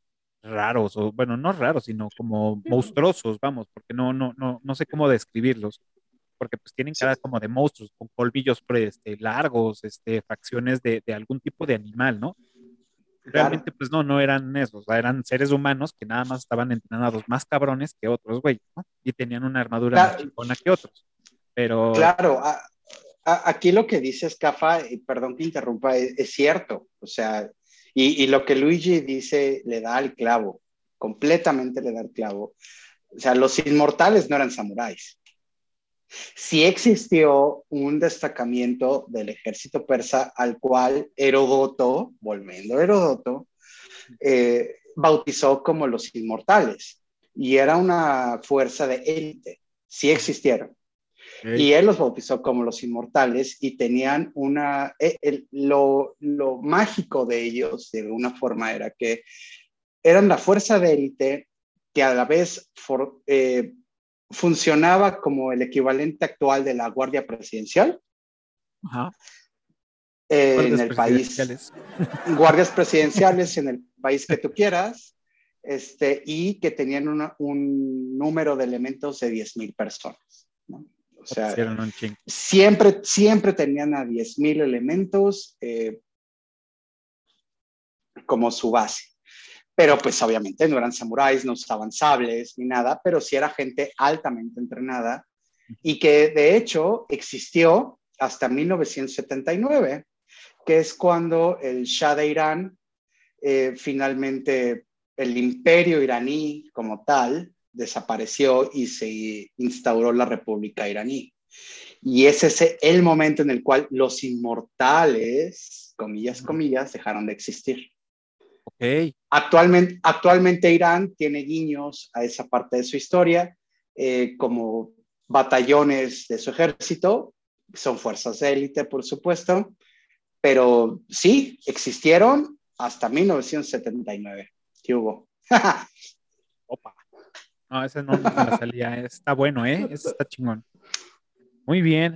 raros, o bueno, no raros, sino como monstruosos, vamos, porque no, no, no, no sé cómo describirlos, porque pues tienen cara como de monstruos, con colmillos este, largos, este, facciones de, de algún tipo de animal, ¿no? Realmente, pues no, no eran esos, eran seres humanos que nada más estaban entrenados más cabrones que otros, güey, ¿no? Y tenían una armadura más chingona que otros. Pero. Claro, aquí lo que dice Escafa, y perdón que interrumpa, es, cierto. O sea, y, y, lo que Luigi dice le da al clavo, completamente le da al clavo. O sea, los inmortales no eran samuráis sí existió un destacamiento del ejército persa al cual Heródoto, volviendo a Heródoto, eh, bautizó como los inmortales y era una fuerza de élite, sí existieron. Y él los bautizó como los inmortales y tenían una, eh, lo, lo, mágico de ellos, de alguna forma, era que eran la fuerza de élite que a la vez for, eh, funcionaba como el equivalente actual de la Guardia Presidencial. en el país. Guardias presidenciales en el país que tú quieras. Este, y que tenían un número de elementos de 10.000 personas. O sea, siempre, siempre tenían a 10.000 elementos eh, como su base pero pues obviamente no eran samuráis, no usaban sables ni nada, pero sí era gente altamente entrenada y que de hecho existió hasta 1979, que es cuando el Shah de Irán, eh, finalmente el imperio iraní como tal, desapareció y se instauró la República iraní. Y ese es el momento en el cual los inmortales, comillas, comillas, dejaron de existir. Actualmente, actualmente Irán tiene guiños a esa parte de su historia, eh, como batallones de su ejército, son fuerzas de élite, por supuesto, pero sí, existieron hasta 1979. ¿Qué hubo? Opa. No, ese no me salía. Está bueno, ¿eh? Ese está chingón. Muy bien.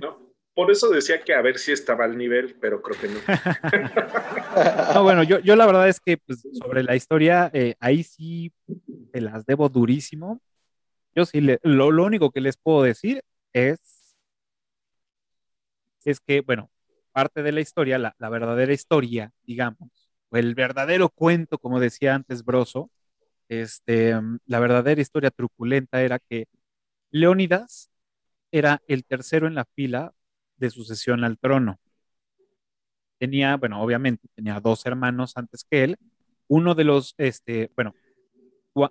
Por eso decía que a ver si estaba al nivel, pero creo que no. no, bueno, yo, yo la verdad es que pues, sobre la historia, eh, ahí sí te las debo durísimo. Yo sí, lo, lo, único que les puedo decir es, es que, bueno, parte de la historia, la, la verdadera historia, digamos, o el verdadero cuento, como decía antes Broso, este, la verdadera historia truculenta era que Leónidas era el tercero en la fila de sucesión al trono. Tenía, bueno, obviamente tenía dos hermanos antes que él, uno de los, este, bueno,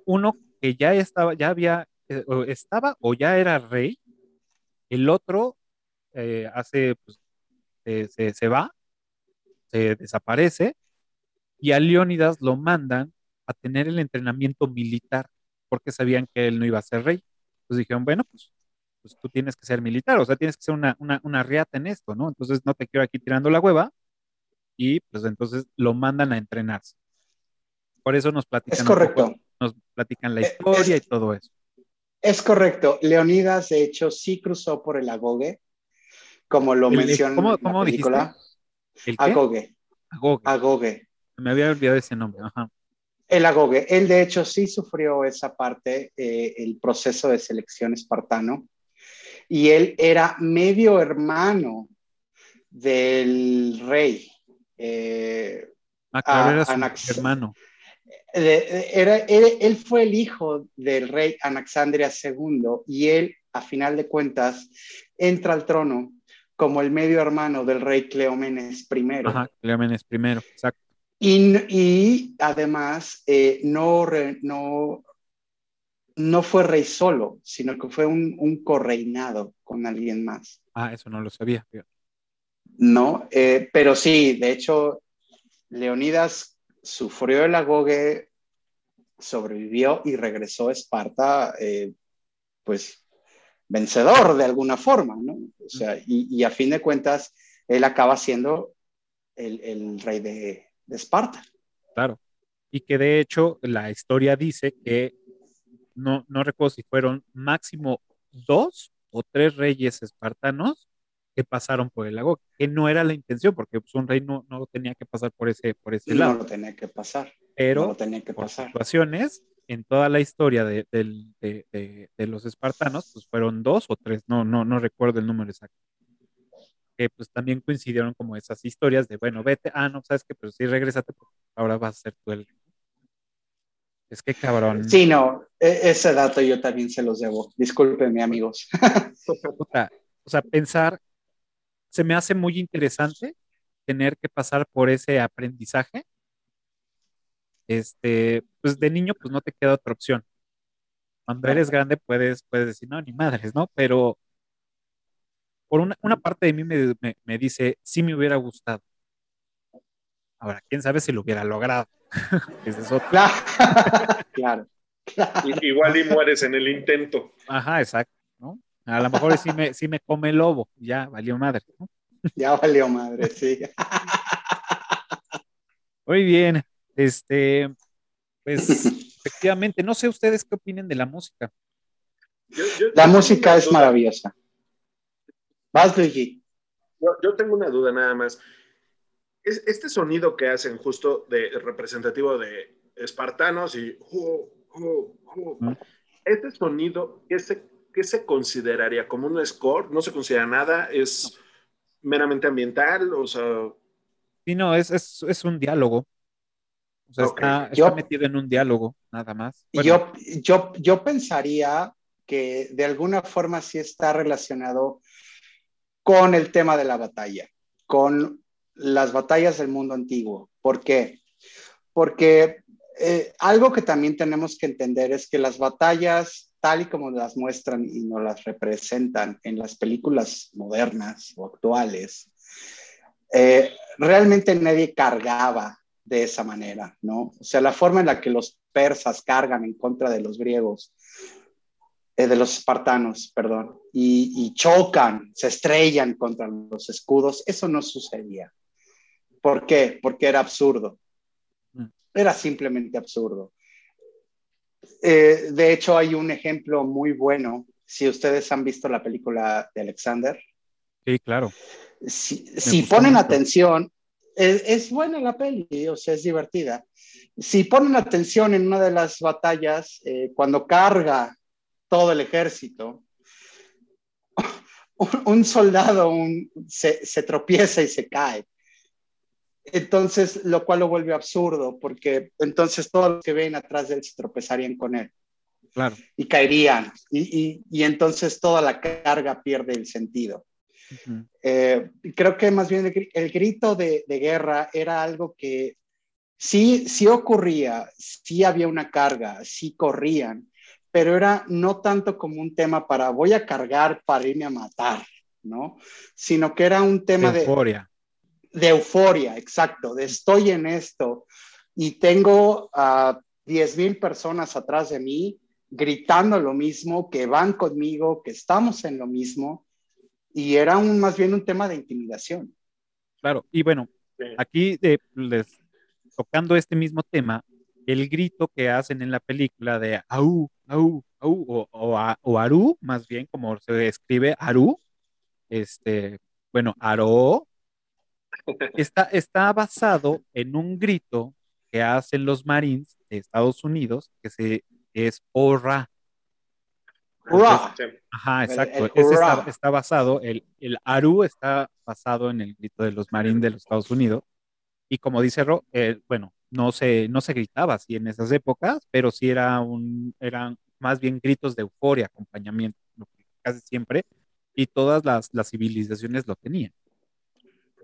uno que ya estaba, ya había, eh, estaba o ya era rey, el otro eh, hace, pues, se, se, va, se desaparece, y a Leónidas lo mandan a tener el entrenamiento militar, porque sabían que él no iba a ser rey. Entonces dijeron, bueno, pues pues tú tienes que ser militar, o sea, tienes que ser una, una, una riata en esto, ¿no? Entonces no te quiero aquí tirando la hueva y pues entonces lo mandan a entrenarse. Por eso nos platican. Es correcto. nos platican la historia y todo eso. Es correcto. Leonidas, de hecho, sí cruzó por el Agoge, como lo menciona ¿cómo, cómo la película. ¿El Agoge. Agoge. Agoge. Me había olvidado ese nombre. Ajá. El Agoge. Él, de hecho, sí sufrió esa parte, eh, el proceso de selección espartano y él era medio hermano del rey. Eh, ah, era su hermano. Era, él, fue el hijo del rey Anaxandria II y él, a final de cuentas, entra al trono como el medio hermano del rey Cleómenes I. Ajá, Cleómenes I, exacto. Y, y además eh, no, no no fue rey solo, sino que fue un, un correinado con alguien más. Ah, eso no lo sabía. No, eh, pero sí, de hecho, Leonidas sufrió el agoge, sobrevivió y regresó a Esparta, eh, pues vencedor de alguna forma, ¿no? O sea, y, a fin de cuentas, él acaba siendo el, rey de, de Esparta. Claro. y que de hecho la historia dice que no, no recuerdo si fueron máximo dos o tres reyes espartanos que pasaron por el lago, que no era la intención, porque pues, un rey no, no tenía que pasar por ese, por ese lado. No lo tenía que pasar. Pero no lo tenía que por pasar. situaciones, en toda la historia de, de- de- de los espartanos, pues fueron dos o tres, no, no, no recuerdo el número exacto. Que pues también coincidieron como esas historias de, bueno, vete, ah, no, sabes que, pero sí, regrésate, porque ahora vas a ser tú el... Es que cabrón. Sí, no, e- ese dato yo también se los debo. Discúlpenme, amigos. o sea, pensar, se me hace muy interesante tener que pasar por ese aprendizaje. Este, pues de niño, pues no te queda otra opción. Cuando eres grande puedes, puedes decir, no, ni madres, ¿no? Pero por una, una parte de mí me, me- me dice, sí me hubiera gustado. Ahora, quién sabe si lo hubiera logrado. Ese es otro. Claro. Igual y mueres en el intento. Ajá, exacto, ¿no? A lo mejor sí me, sí me come el lobo, ya valió madre, ¿no? Ya valió madre, sí. Muy bien, este, pues efectivamente, no sé ustedes qué opinen de la música. Yo- yo- La yo música es duda. maravillosa. Vas, Luigi. Yo, yo tengo una duda nada más. Es, este sonido que hacen justo de representativo de espartanos y Mm. este sonido, ¿qué se, qué se consideraría? ¿Como un score? ¿No se considera nada? ¿Es meramente ambiental? O sea, Sí, no, es, es, es un diálogo. O sea, Ok. está, está Yo- metido en un diálogo, nada más. Bueno, yo, yo, yo pensaría que de alguna forma sí está relacionado con el tema de la batalla, con las batallas del mundo antiguo. ¿Por qué? Porque eh, algo que también tenemos que entender es que las batallas, tal y como las muestran y nos las representan en las películas modernas o actuales, eh, realmente nadie cargaba de esa manera, ¿no? O sea, la forma en la que los persas cargan en contra de los griegos, eh, de los espartanos, perdón, y, y chocan, se estrellan contra los escudos, eso no sucedía. ¿Por qué? Porque era absurdo. Mm. Era simplemente absurdo. Eh, de hecho, hay un ejemplo muy bueno. Si ustedes han visto la película de Alexander, sí, claro. si, si ponen mucho. atención, es, es buena la peli, o sea, es divertida. Si ponen atención en una de las batallas, eh, cuando carga todo el ejército, un, un soldado un- se, se tropieza y se cae. Entonces, lo cual lo vuelve absurdo, porque entonces todos los que ven atrás de él se tropezarían con él Claro. y caerían, y, y- y entonces toda la carga pierde el sentido. Eh, creo que más bien el, el grito de, de guerra era algo que sí, sí ocurría, sí había una carga, sí corrían, pero era no tanto como un tema para voy a cargar para irme a matar, ¿no? Sino que era un tema de, Euforia. De euforia, exacto, de estoy en esto y tengo a 10 mil personas atrás de mí gritando lo mismo, que van conmigo, que estamos en lo mismo, y era un, más bien un tema de intimidación. Claro. Y bueno, aquí de- les- tocando este mismo tema, el grito que hacen en la película de au, au, au, o, o, a- o aru, más bien como se escribe aru, este, bueno, aro, está, está basado en un grito que hacen los Marines de Estados Unidos, que se, es hurra. ¡Hurra! Sí. Ajá, exacto. el Ese está, basado, el, el Aru está basado en el grito de los Marines de los Estados Unidos. Y como dice Ro, eh, bueno, no se, no se gritaba así en esas épocas, pero sí era un, eran más bien gritos de euforia, acompañamiento, lo que casi siempre, y todas las, las civilizaciones lo tenían.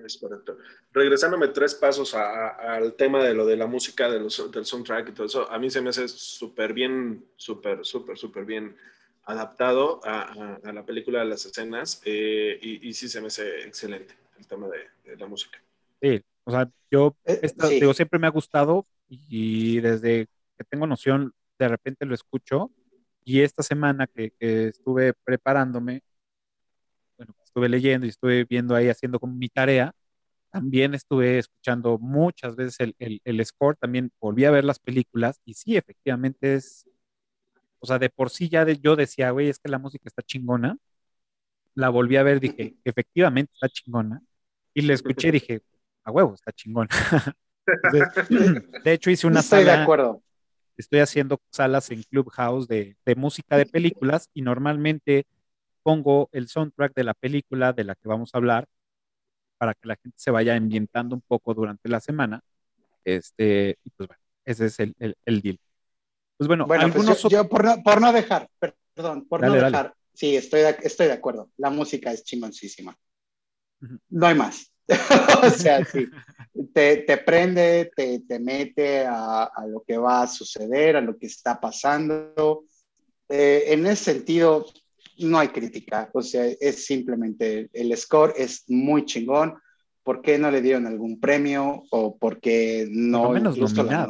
Es correcto. Regresándome tres pasos a- a- al tema de lo de la música, de los, del soundtrack y todo eso, a mí se me hace súper bien, súper, súper, súper bien adaptado a, a- a la película, a las escenas, eh, y, y sí se me hace excelente el tema de, de la música. Sí, o sea, yo Eh, esta- sí. digo, siempre me ha gustado y desde que tengo noción, de repente lo escucho. Y esta semana que, que estuve preparándome, estuve leyendo y estuve viendo ahí haciendo como mi tarea, también estuve escuchando muchas veces el, el, el score, también volví a ver las películas y sí, efectivamente es, o sea, de por sí ya de- yo decía, güey, es que la música está chingona. La volví a ver, dije, efectivamente está chingona. Y la escuché y dije, a huevo, está chingona. Entonces, de hecho, hice una Estoy de sala, acuerdo. estoy haciendo salas en Clubhouse de, de música de películas y normalmente pongo el soundtrack de la película de la que vamos a hablar para que la gente se vaya ambientando un poco durante la semana. Este, y pues bueno, ese es el, el, el deal. Pues bueno, Bueno, pues algunos yo, yo por, no, por no dejar, perdón, por Dale, no dale. dejar, sí, estoy de, estoy de acuerdo. La música es chingoncísima. No hay más. o sea, sí, te, te prende, te, te mete a, a lo que va a suceder, a lo que está pasando. Eh, en ese sentido, no hay crítica. O sea, es simplemente el score es muy chingón. ¿Por qué no le dieron algún premio? ¿O por qué no? Por menos la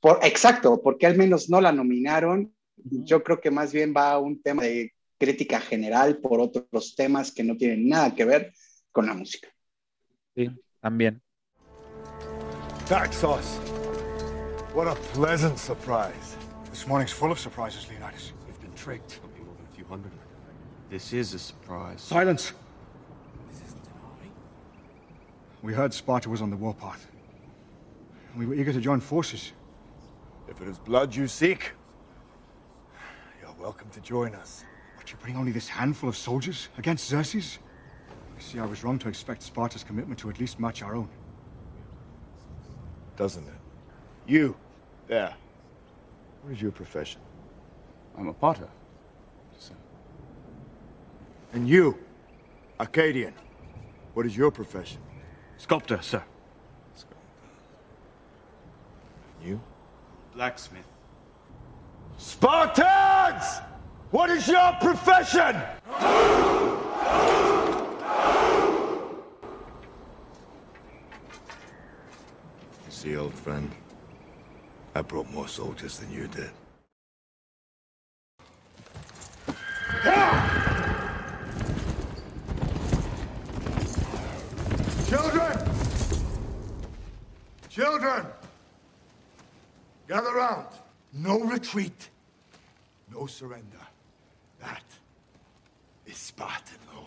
por, exacto, porque al menos no la nominaron. Yo creo que más bien va a un tema de crítica general por otros temas que no tienen nada que ver con la música. Sí, también. Dark sauce. What a pleasant surprise. This morning's full of surprises, Leonidas. We've been tricked. There'll be more a few hundred. This is a surprise. Silence! We heard Sparta was on the warpath. We were eager to join forces. If it is blood you seek, you're welcome to join us. But you bring only this handful of soldiers against Xerxes? You see, I was wrong to expect Sparta's commitment to at least match our own. Doesn't it? You, there. What is your profession? I'm a potter. So, And you, Arcadian. What is your profession? sculptor, sir. Sculptor. You? Blacksmith. Spartans! What is your profession? You see, old friend, I brought more soldiers than you did. Children! Children! Gather round. No retreat. No surrender. That is Spartan law.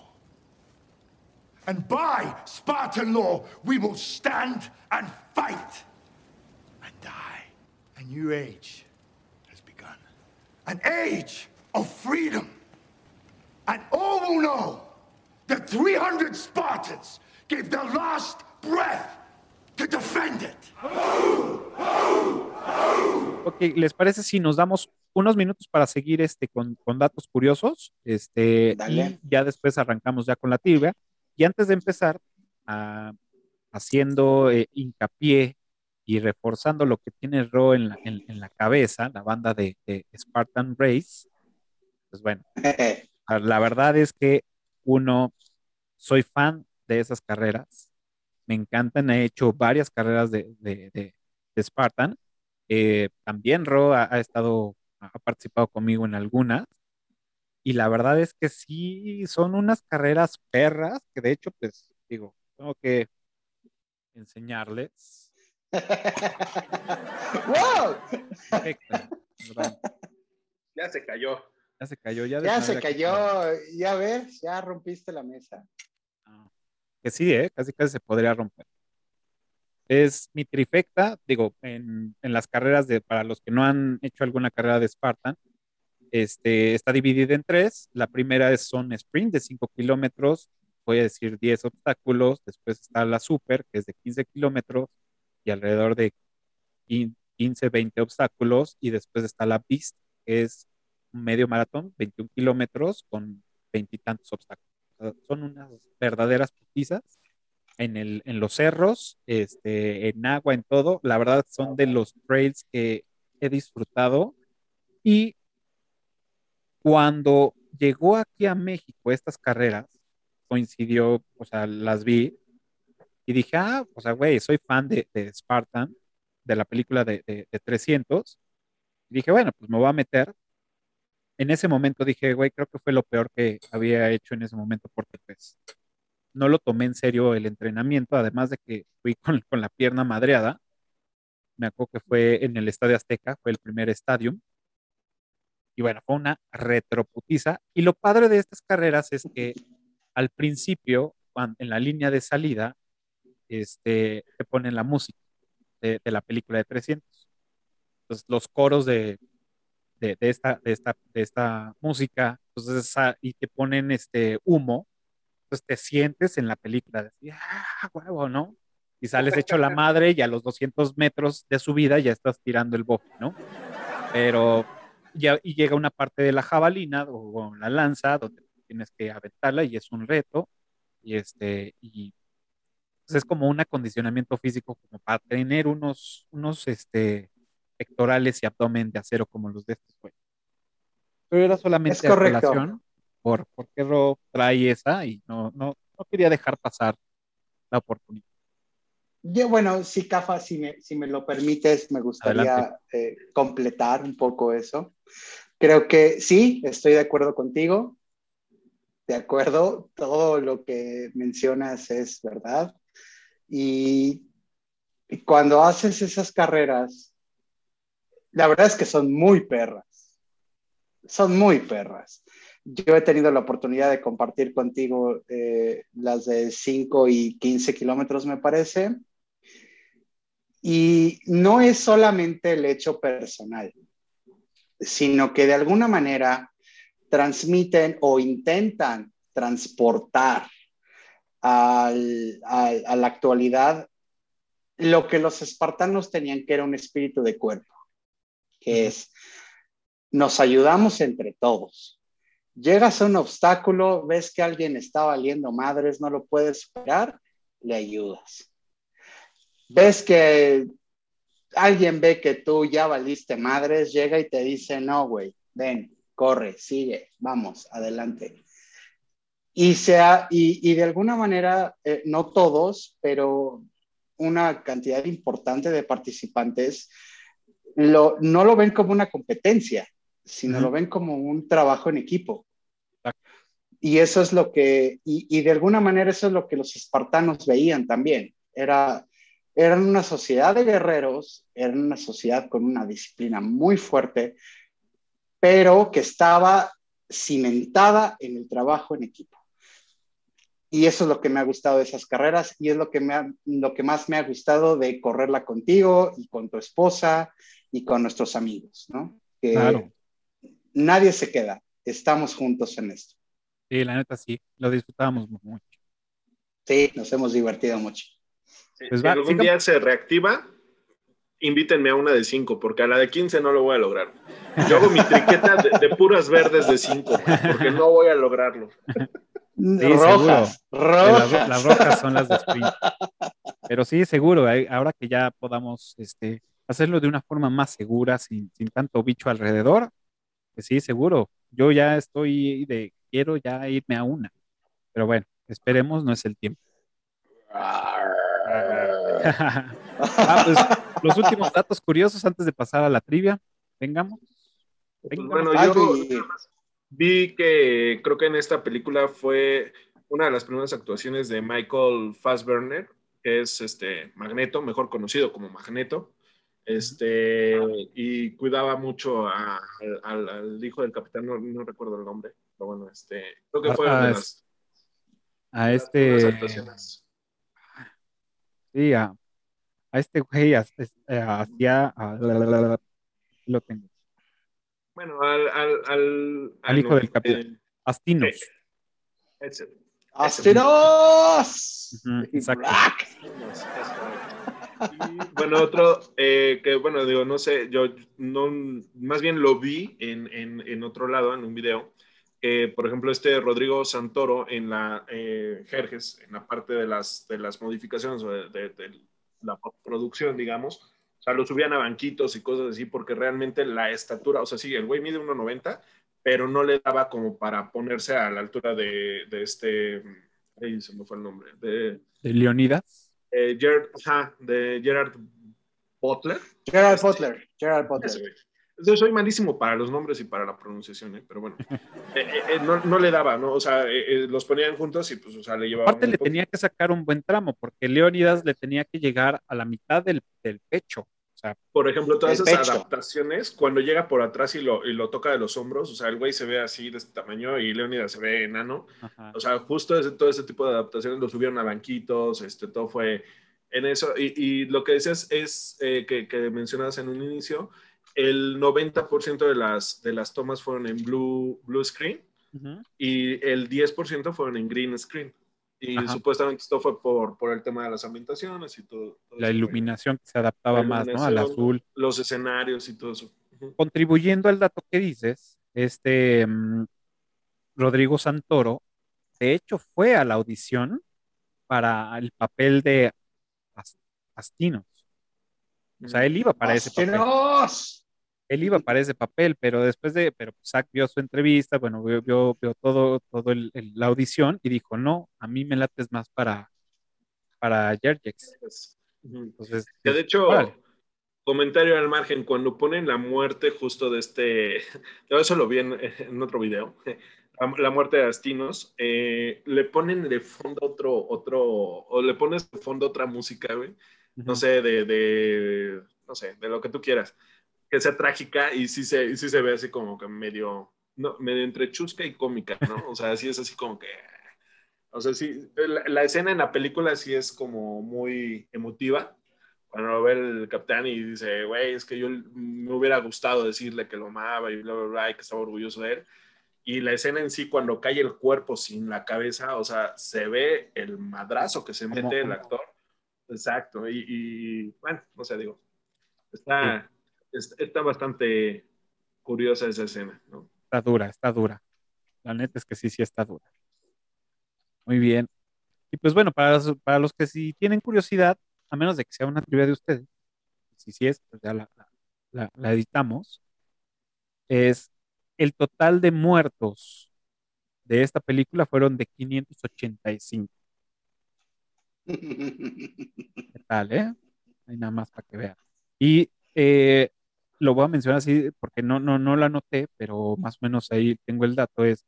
And by Spartan law, we will stand and fight and die. A new age has begun. An age of freedom. And all will know that 300 Spartans gave their last breath to defend it. Ok, ¿les parece si nos damos unos minutos para seguir este con, con datos curiosos? Este, Dale. y ya después arrancamos ya con la trivia. Y antes de empezar, ah, haciendo eh, hincapié y reforzando lo que tiene Ro en la, en, en la cabeza, la banda de, de Spartan Race, pues bueno, La verdad es que uno, soy fan de esas carreras, me encantan, he hecho varias carreras de, de, de- de Spartan. Eh, también Ro ha, ha estado, ha participado conmigo en algunas. Y la verdad es que sí, son unas carreras perras, que de hecho, pues digo, tengo que enseñarles. ¡Wow! Perfecto, ¿verdad? Ya se cayó. Ya se cayó, ya se cayó, ya ves, ya rompiste la mesa. Que sí, ¿eh? casi casi se podría romper. Es mi trifecta, digo, en, en las carreras de, para los que no han hecho alguna carrera de Spartan, este, está dividida en tres. La primera es son sprint de 5 kilómetros, voy a decir 10 obstáculos. Después está la super, que es de 15 kilómetros y alrededor de 15, 20 obstáculos. Y después está la beast, que es un medio maratón, 21 kilómetros con veintitantos obstáculos. Sea, son unas verdaderas putizas en, el, en los cerros, este, en agua, en todo. La verdad son de los trails que he disfrutado. Y cuando llegó aquí a México estas carreras, coincidió, o sea, las vi y dije, ah, o sea, güey, soy fan de, de Spartan, de la película de, de, de 300. Y dije, bueno, pues me voy a meter. En ese momento dije, güey, creo que fue lo peor que había hecho en ese momento porque pues no lo tomé en serio el entrenamiento, además de que fui con, con la pierna madreada. Me acuerdo que fue en el Estadio Azteca, fue el primer estadio. Y bueno, fue una retroputiza. Y lo padre de estas carreras es que al principio, en la línea de salida, este, te ponen la música de, de la película de 300. Entonces, los coros de, de, de esta, de, esta, de esta música, entonces, y te ponen este humo, entonces te sientes en la película, de ah, huevo, ¿no? Y sales hecho la madre y a los 200 metros de subida ya estás tirando el bofe, ¿no? Pero ya, y llega una parte de la jabalina o, o la lanza donde tienes que aventarla y es un reto y este y pues, es como un acondicionamiento físico como para tener unos unos este pectorales y abdomen de acero como los de estos güey. Pero era solamente Es correcto. por porque Rob trae esa y no no no quería dejar pasar la oportunidad. Yo, bueno, sí, Cafa, si me, si me lo permites, me gustaría eh, completar un poco eso. Creo que sí, estoy de acuerdo contigo. De acuerdo, todo lo que mencionas es verdad. Y, y cuando haces esas carreras, la verdad es que son muy perras. Son muy perras. Yo he tenido la oportunidad de compartir contigo eh, las de 5 y 15 kilómetros, me parece. Y no es solamente el hecho personal, sino que de alguna manera transmiten o intentan transportar al- a la actualidad lo que los espartanos tenían que era un espíritu de cuerpo, que es, nos ayudamos entre todos. Llegas a un obstáculo, ves que alguien está valiendo madres, no lo puedes superar, le ayudas. Ves que alguien ve que tú ya valiste madres, llega y te dice, no, güey, ven, corre, sigue, vamos, adelante. Y, sea, y, y de alguna manera, eh, no todos, pero una cantidad importante de participantes lo, no lo ven como una competencia, sino lo ven como un trabajo en equipo. Exacto. Y eso es lo que, y, y de alguna manera eso es lo que los espartanos veían también. Era, eran una sociedad de guerreros, eran una sociedad con una disciplina muy fuerte, pero que estaba cimentada en el trabajo en equipo. Y eso es lo que me ha gustado de esas carreras y es lo que, me ha- lo que más me ha gustado de correrla contigo y con tu esposa y con nuestros amigos, ¿no? Que Claro. nadie se queda, estamos juntos en esto. Sí, la neta sí, lo disfrutábamos mucho. Sí, nos hemos divertido mucho. Si Pues si va, algún día se reactiva, invítenme a una de 5, porque a la de 15 no lo voy a lograr. Yo hago mi triqueta de, de puras verdes de 5, porque no voy a lograrlo. rojas, Que Las, las rojas son las de sprint. Pero sí, seguro, eh, ahora que ya podamos este, hacerlo de una forma más segura, sin, sin tanto bicho alrededor, pues sí, seguro. Yo ya estoy de, quiero ya irme a una. Pero bueno, esperemos, no es el tiempo. Ah, pues, los últimos datos curiosos antes de pasar a la trivia. Vengamos. Pues Venga. bueno, yo vi que creo que en esta película fue una de las primeras actuaciones de Michael Fassbender, que es este Magneto, mejor conocido como Magneto. Este, y cuidaba mucho a- al, al hijo del capitán, no, no recuerdo el nombre, pero bueno, este, creo que fue Ah, una de es- las, A las este. actuaciones. Sí, a, a este güey eh, hacía. lo tengo. Bueno, al, al, al, Al hijo del capitán. Astinos. sí. ese. ¡Asteros! Ujú, Y exacto. Bueno, otro eh, que, bueno, digo, no sé, yo no, más bien lo vi en, en, otro lado, en un video, por ejemplo, este Rodrigo Santoro en la eh, Jerjes, en la parte de las, de las modificaciones de, la producción, digamos, o sea, lo subían a banquitos y cosas así, porque realmente la estatura, o sea, sí, el güey mide 1,90, pero no le daba como para ponerse a la altura de, de este, ahí se me fue el nombre, De Leonidas. Eh, Gerard, ajá, de Gerard Butler. Gerard Este, Butler. Gerard Butler. Yo soy malísimo para los nombres y para la pronunciación, ¿eh? pero bueno, eh, eh, eh, no, no le daba, ¿no? O sea, eh, eh, los ponían juntos y pues, o sea, le llevaba. Aparte le tenía que sacar un buen tramo, porque Leónidas le tenía que llegar a la mitad del, del pecho. Sea, Por ejemplo, todas esas pecho. adaptaciones, cuando llega por atrás y lo, y lo toca de los hombros, o sea, el güey se ve así de este tamaño y Leonidas se ve enano. ajá. O sea, justo ese, todo ese tipo de adaptaciones lo subieron a banquitos, este, todo fue en eso. Y, y lo que decías es eh, que, que mencionabas en un inicio, el 90% de las, de las tomas fueron en blue, blue screen Ujú. y el 10% fueron en green screen. Y Ajá. supuestamente esto fue por, por el tema de las ambientaciones y todo. todo La iluminación que se adaptaba más, ¿no? Al azul. Los escenarios y todo eso. Contribuyendo al dato que dices, este mm, Rodrigo Santoro, de hecho, fue a la audición para el papel de As- Astinos. O sea, él iba para ese papel. Él iba para ese papel, pero después de, pero pues, Zack vio su entrevista, bueno, vio, vio, vio todo, todo el- el- la audición y dijo, no, a mí me lates más para, para Jerjex. Ujú. Entonces, Que de hecho, órale. comentario al margen, cuando ponen la muerte justo de este, yo eso lo vi en, en otro video, la, muerte de Astinos, eh, le ponen de fondo otro, otro, o le pones de fondo otra música, güey, no sé, de, de, no sé, de lo que tú quieras, que sea trágica y sí se, y sí se ve así como que medio, no, medio entre chusca y cómica, ¿no? O sea, sí es así como que, o sea, sí, la, la escena en la película sí es como muy emotiva, cuando lo ve el capitán y dice, güey, es que yo me hubiera gustado decirle que lo amaba y bla, bla, bla, y que estaba orgulloso de él. Y la escena en sí, cuando cae el cuerpo sin la cabeza, o sea, se ve el madrazo que se mete el actor. Exacto. Y, y, bueno, no sé, digo, está, es- está bastante curiosa esa escena, ¿no? Está dura, está dura. La neta es que sí, sí está dura. Muy bien. Y pues bueno, para los, para los que sí tienen curiosidad, a menos de que sea una trivia de ustedes, si sí es, pues ya la, la- la editamos, es el total de muertos de esta película fueron de 585. ¿Qué tal, eh? Hay nada más para que vean. Y eh, lo voy a mencionar así porque no, no, no lo anoté, pero más o menos ahí tengo el dato, es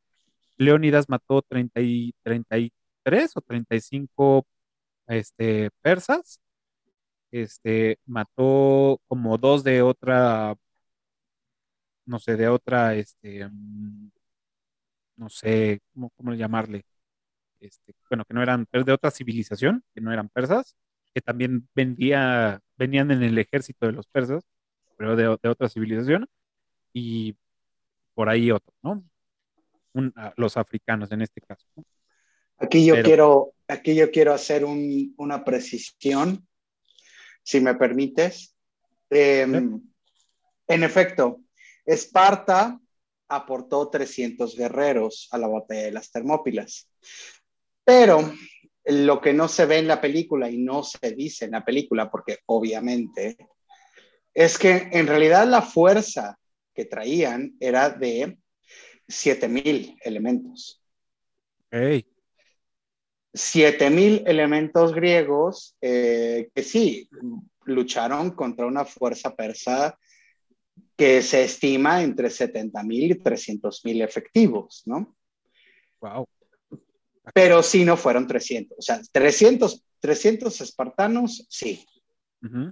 Leónidas mató 30 y, 33 o 35 este, persas, este, mató como dos de otra, no sé, de otra, este, mm, no sé, ¿cómo, cómo llamarle? Este, bueno, que no eran, de otra civilización, que no eran persas, que también vendía, venían en el ejército de los persas, pero de, de otra civilización, y por ahí otro, ¿no? Un- los africanos en este caso. ¿no? Aquí yo Pero- quiero, aquí yo quiero hacer un- una precisión, si me permites. Eh, en efecto, Esparta aportó 300 guerreros a la batalla de las Termópilas, pero lo que no se ve en la película y no se dice en la película, porque obviamente, es que en realidad la fuerza que traían era de 7000 elementos. Ok, 7000 elementos griegos eh, que sí lucharon contra una fuerza persa que se estima entre 70.000 y 300.000 efectivos, ¿no? wow. Pero sí no fueron 300, o sea, 300, 300 espartanos, sí, Ujú.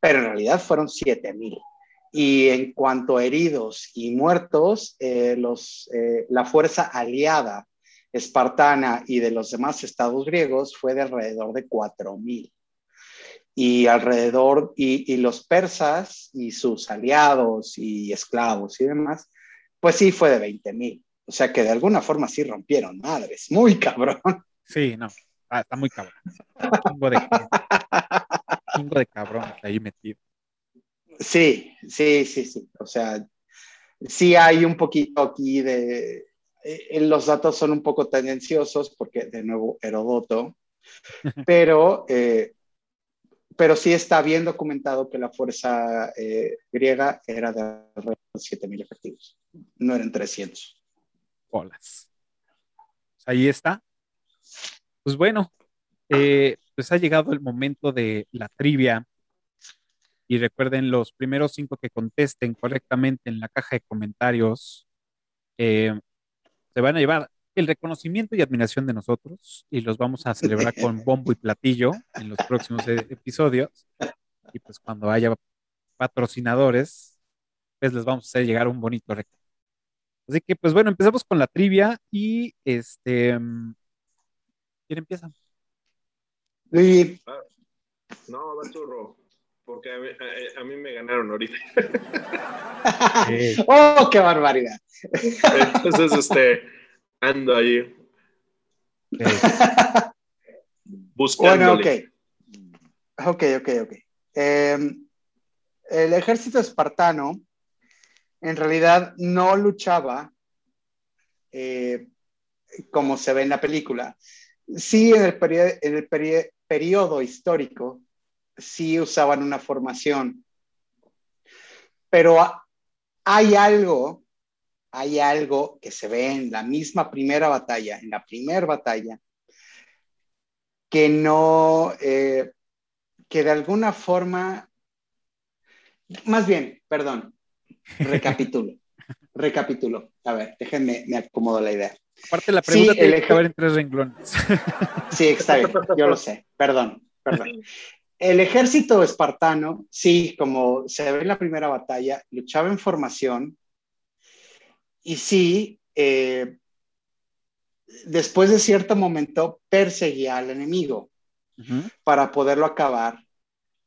Pero en realidad fueron 7000. Y en cuanto a heridos y muertos, eh, los, eh, la fuerza aliada espartana y de los demás estados griegos fue de alrededor de 4000. Y alrededor, y, y los persas y sus aliados y esclavos y demás, pues sí fue de 20000. O sea que de alguna forma sí rompieron madres, muy cabrón. Sí, no, ah, está muy cabrón. Chingo de, cabrón ahí metido. Sí, sí, sí, sí. O sea, sí hay un poquito aquí de... eh, los datos son un poco tendenciosos porque, de nuevo, Herodoto, pero, eh, pero sí está bien documentado que la fuerza eh, griega era de alrededor de 7.000 efectivos, no eran 300. Bolas. Pues ahí está. Pues bueno, eh, pues ha llegado el momento de la trivia. Y recuerden, los primeros cinco que contesten correctamente en la caja de comentarios eh, se van a llevar el reconocimiento y admiración de nosotros y los vamos a celebrar con bombo y platillo en los próximos e- episodios. Y pues cuando haya patrocinadores, pues les vamos a hacer llegar un bonito regalo. Así que pues bueno, empezamos con la trivia y este... ¿Quién empieza? Luigi, No, va churro. Porque a mí, a- a mí me ganaron ahorita. ¡Oh, qué barbaridad! Entonces, este, ando ahí Bueno, buscándole. ok. Ok, ok, ok. Eh, el ejército espartano en realidad no luchaba eh, como se ve en la película. Sí, en el, en el peri- periodo histórico, sí usaban una formación. Pero ha- hay algo, hay algo que se ve en la misma primera batalla, en la primera batalla, que no, eh, que de alguna forma, más bien, perdón, recapitulo, recapitulo. A ver, déjenme, me acomodo la idea. Aparte la Sí, pregunta el tiene que caber en tres renglones. Sí, está bien, yo lo sé, perdón, perdón. El ejército espartano, sí, como se ve en la primera batalla, luchaba en formación y sí, eh, después de cierto momento perseguía al enemigo para poderlo acabar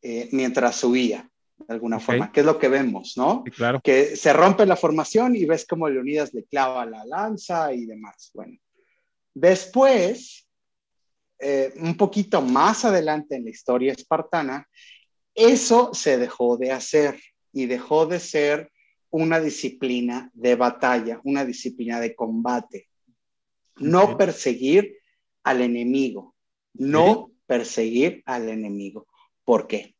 eh, mientras huía, de alguna forma, que es lo que vemos, ¿no? Sí, claro. que se rompe la formación y ves cómo Leonidas le clava la lanza y demás. Bueno, después, eh, un poquito más adelante en la historia espartana, eso se dejó de hacer y dejó de ser una disciplina de batalla, una disciplina de combate. No perseguir al enemigo, no perseguir al enemigo. ¿Por qué?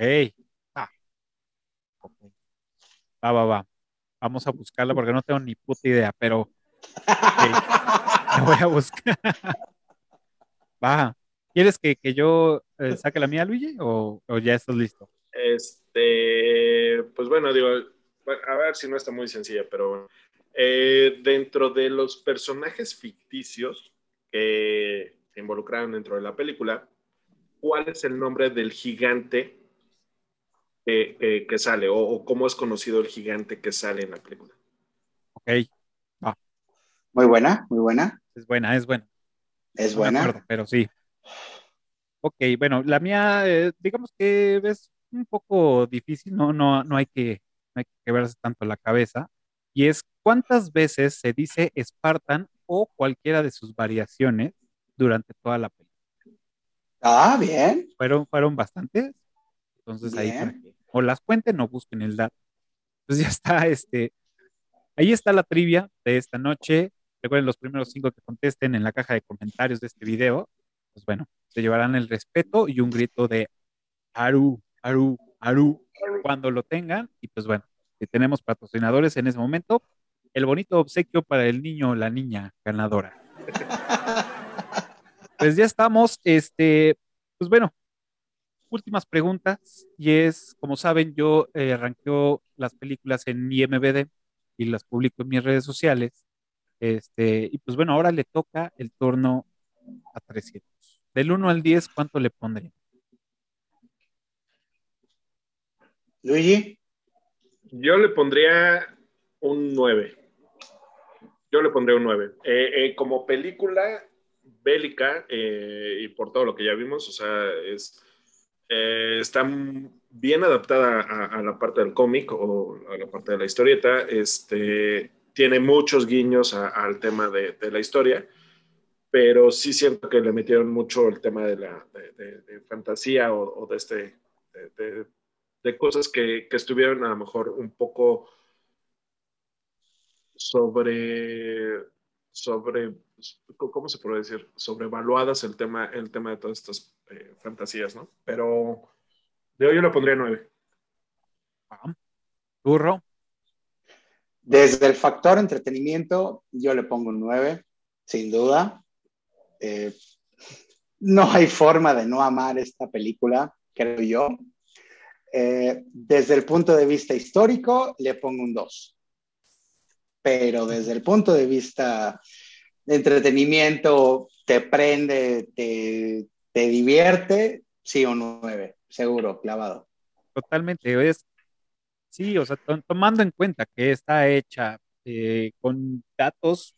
Ey. Ah. Va, va, va. Vamos a buscarla porque no tengo ni puta idea, pero la voy a buscar. Va. ¿Quieres que, que yo eh, saque la mía, Luigi? ¿O, o ya estás listo? Este, pues bueno, digo, a ver si no está muy sencilla, pero bueno. Eh, dentro de los personajes ficticios que se involucraron dentro de la película, ¿cuál es el nombre del gigante que, que- que sale? O, o cómo es conocido el gigante que sale en la película? Ok. Muy buena, muy buena. Es buena, es buena. Es No me buena. acuerdo, pero sí. Ok, bueno, la mía, eh, digamos que es un poco difícil, no, no, no hay que, no hay que quebrarse tanto la cabeza. Y es cuántas veces se dice Spartan o cualquiera de sus variaciones durante toda la película. Ah, bien. Fueron, fueron bastantes. Entonces ahí para que o las cuenten o busquen el dato. Entonces ya está, este, ahí está la trivia de esta noche. Recuerden los primeros cinco que contesten en la caja de comentarios de este video. Pues bueno, se llevarán el respeto y un grito de Aru, Aru, Aru cuando lo tengan. Y pues bueno, si tenemos patrocinadores en ese momento, el bonito obsequio para el niño o la niña ganadora. Pues ya estamos, este, pues bueno, últimas preguntas y es, como saben, yo eh, arranqueo las películas en IMBD y las publico en mis redes sociales. Este, y pues bueno, ahora le toca el turno a 300. Del 1 al 10, ¿cuánto le pondría? Luigi, Yo le pondría un 9. Yo le pondría un 9. Eh, eh, como película bélica, eh, y por todo lo que ya vimos, o sea, es, eh, está bien adaptada a, la parte del cómic o a la parte de la historieta. Este, tiene muchos guiños al tema de, la historia, pero sí siento que le metieron mucho el tema de la de, fantasía o, o de este de cosas que, que estuvieron a lo mejor un poco sobre sobre cómo se puede decir sobrevaluadas el tema el tema de todas estas eh, fantasías no pero de hoy yo le pondría nueve. Burro. desde el factor entretenimiento, yo le pongo un 9, sin duda. Eh, no hay forma de no amar esta película, creo yo. eh, desde el punto de vista histórico, le pongo un 2. Pero desde el punto de vista entretenimiento, te prende, te, te divierte, sí, un 9, seguro, clavado. Totalmente, es, sí, o sea, to- tomando en cuenta que está hecha eh, con datos,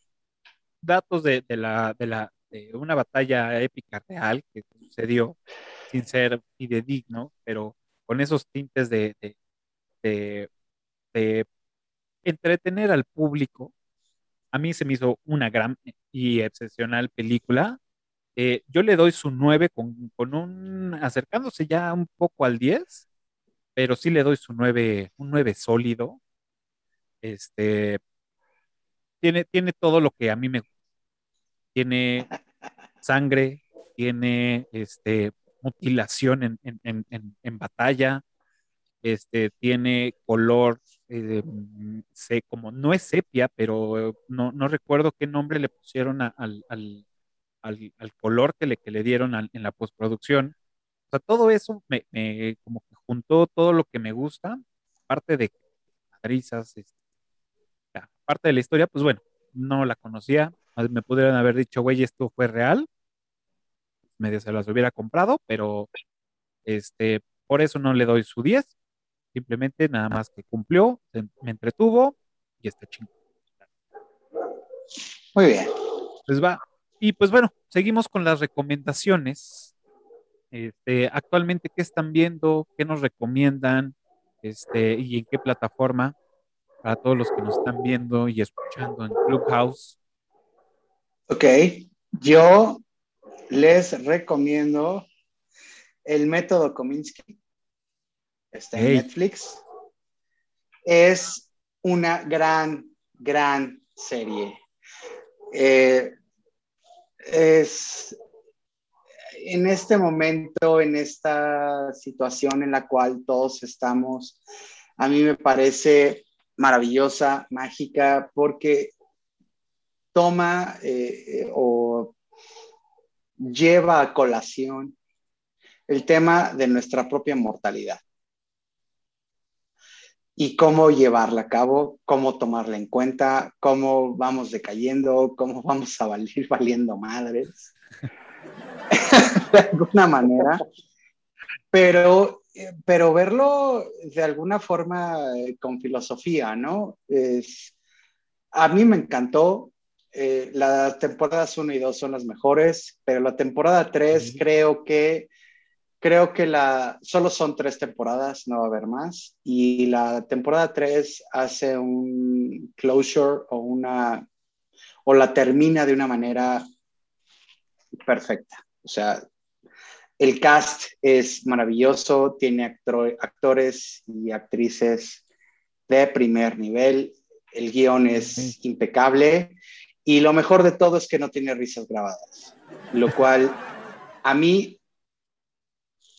datos de, de la, de la, de una batalla épica real que sucedió sin ser fidedigno, pero con esos tintes de, de- de entretener al público, a mí se me hizo una gran y excepcional película. Eh, yo le doy su 9 con, con un, acercándose ya un poco al 10, pero sí le doy su 9, un 9 sólido. Este, tiene, tiene todo lo que a mí me gusta. Tiene sangre, tiene este, mutilación en, en, en, en, batalla, este, tiene color, eh, sé, como no es sepia, pero no, no recuerdo qué nombre le pusieron al, al, al, al color que le, que le dieron en la postproducción. O sea, todo eso me, como que juntó todo lo que me gusta, parte de risas, este, parte de la historia, pues bueno, no la conocía, me pudieron haber dicho, güey, esto fue real, medio se las hubiera comprado, pero este, por eso no le doy su 10, simplemente nada más que cumplió, me entretuvo y está chingón. Muy bien. Pues va. Y pues bueno, seguimos con las recomendaciones. Este, actualmente, ¿qué están viendo? ¿Qué nos recomiendan? Este, y en qué plataforma? Para todos los que nos están viendo y escuchando en Clubhouse. Ok, yo les recomiendo el método Kominsky. Está en. Netflix. Es una gran, gran serie. Eh, es en este momento, en esta situación en la cual todos estamos, a mí me parece maravillosa, mágica, porque toma eh, o lleva a colación el tema de nuestra propia mortalidad y cómo llevarla a cabo, cómo tomarla en cuenta, cómo vamos decayendo, cómo vamos a valer valiendo madres, de alguna manera, pero, eh, pero verlo de alguna forma eh, con filosofía, ¿no? Es, a mí me encantó, eh, las temporadas 1 y 2 son las mejores, pero la temporada 3 Ujú. creo que creo que la solo son tres temporadas, no va a haber más. Y la temporada 3 hace un closure o una o la termina de una manera perfecta. O sea, el cast es maravilloso, tiene actor- actores y actrices de primer nivel, el guion es impecable y lo mejor de todo es que no tiene risas grabadas, lo cual a mí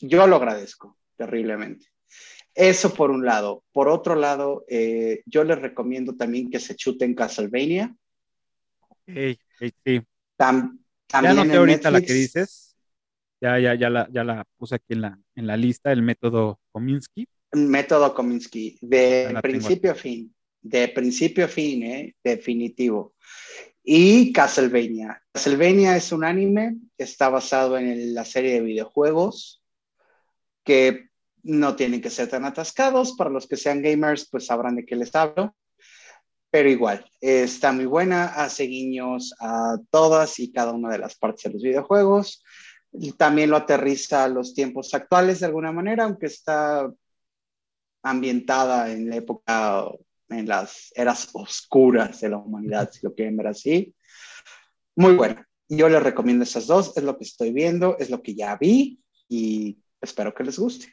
yo lo agradezco terriblemente. Eso por un lado. Por otro lado, eh, yo les recomiendo también que se chuten Castlevania. Ey, ey, sí. Tam- Ya también noté ahorita la Netflix. que dices. Ya, ya, ya la, ya la puse aquí en la, en la lista, el método Kominsky. Método Kominsky, de la principio a fin, de principio a fin, ¿eh? definitivo. Y Castlevania. Castlevania es un anime, está basado en el- la serie de videojuegos que no tienen que ser tan atascados. Para los que sean gamers, pues sabrán de qué les hablo. Pero igual, está muy buena, hace guiños a todas y cada una de las partes de los videojuegos. También lo aterriza a los tiempos actuales de alguna manera, aunque está ambientada en la época, en las eras oscuras de la humanidad, si lo quieren ver así. Muy bueno. Yo les recomiendo esas dos, es lo que estoy viendo, es lo que ya vi y espero que les guste.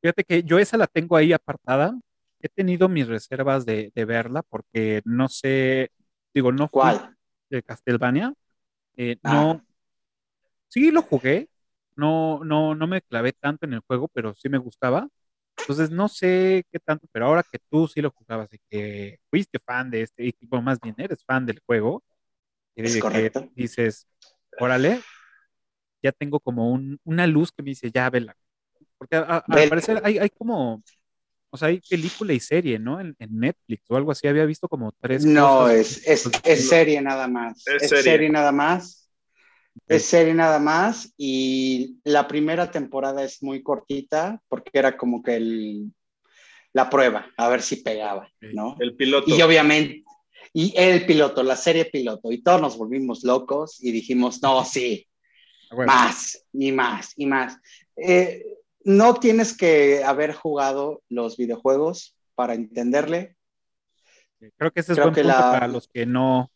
Fíjate que yo esa la tengo ahí apartada. He tenido mis reservas de, de verla porque no sé, digo, no fui ¿Cuál? de Castlevania. Eh, Ah. no, sí lo jugué, no, no, no me clavé tanto en el juego, pero sí me gustaba. Entonces no sé qué tanto, pero ahora que tú sí lo jugabas y que fuiste fan de este equipo, más bien eres fan del juego, Es correcto. dices, órale, ya tengo como un- una luz que me dice, ya vela, Porque a- a- al Del- parecer hay, hay como, o sea, hay película y serie, ¿no? En, en Netflix o algo así, había visto como tres No, cosas. es, es, es serie nada más. Es Es, serie. serie. nada más. Es serie nada más. Y la primera temporada es muy cortita porque era como que el, la prueba, a ver si pegaba, ¿no? El piloto. Y obviamente, y el piloto, la serie piloto, y todos nos volvimos locos y dijimos, no, sí, bueno, más y más y más. Eh, no tienes que haber jugado los videojuegos para entenderle. creo que ese es creo buen que punto la- para los que no.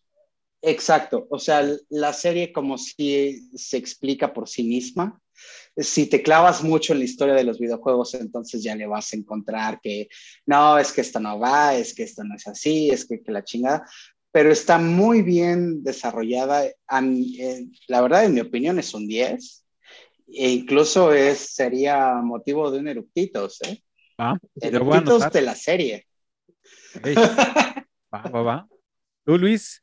Exacto, o sea, la serie como si se explica por sí misma. Si te clavas mucho en la historia de los videojuegos, entonces ya le vas a encontrar que no, es que esto no va, es que esto no es así, es que, que la chingada, pero está muy bien desarrollada. A mí, eh, la verdad, en mi opinión, es un 10. E incluso es, sería motivo de un eructitos, ¿eh? Va, lo voy a Eructitos anotar. de la serie. Va, va, va. Tú, Luis,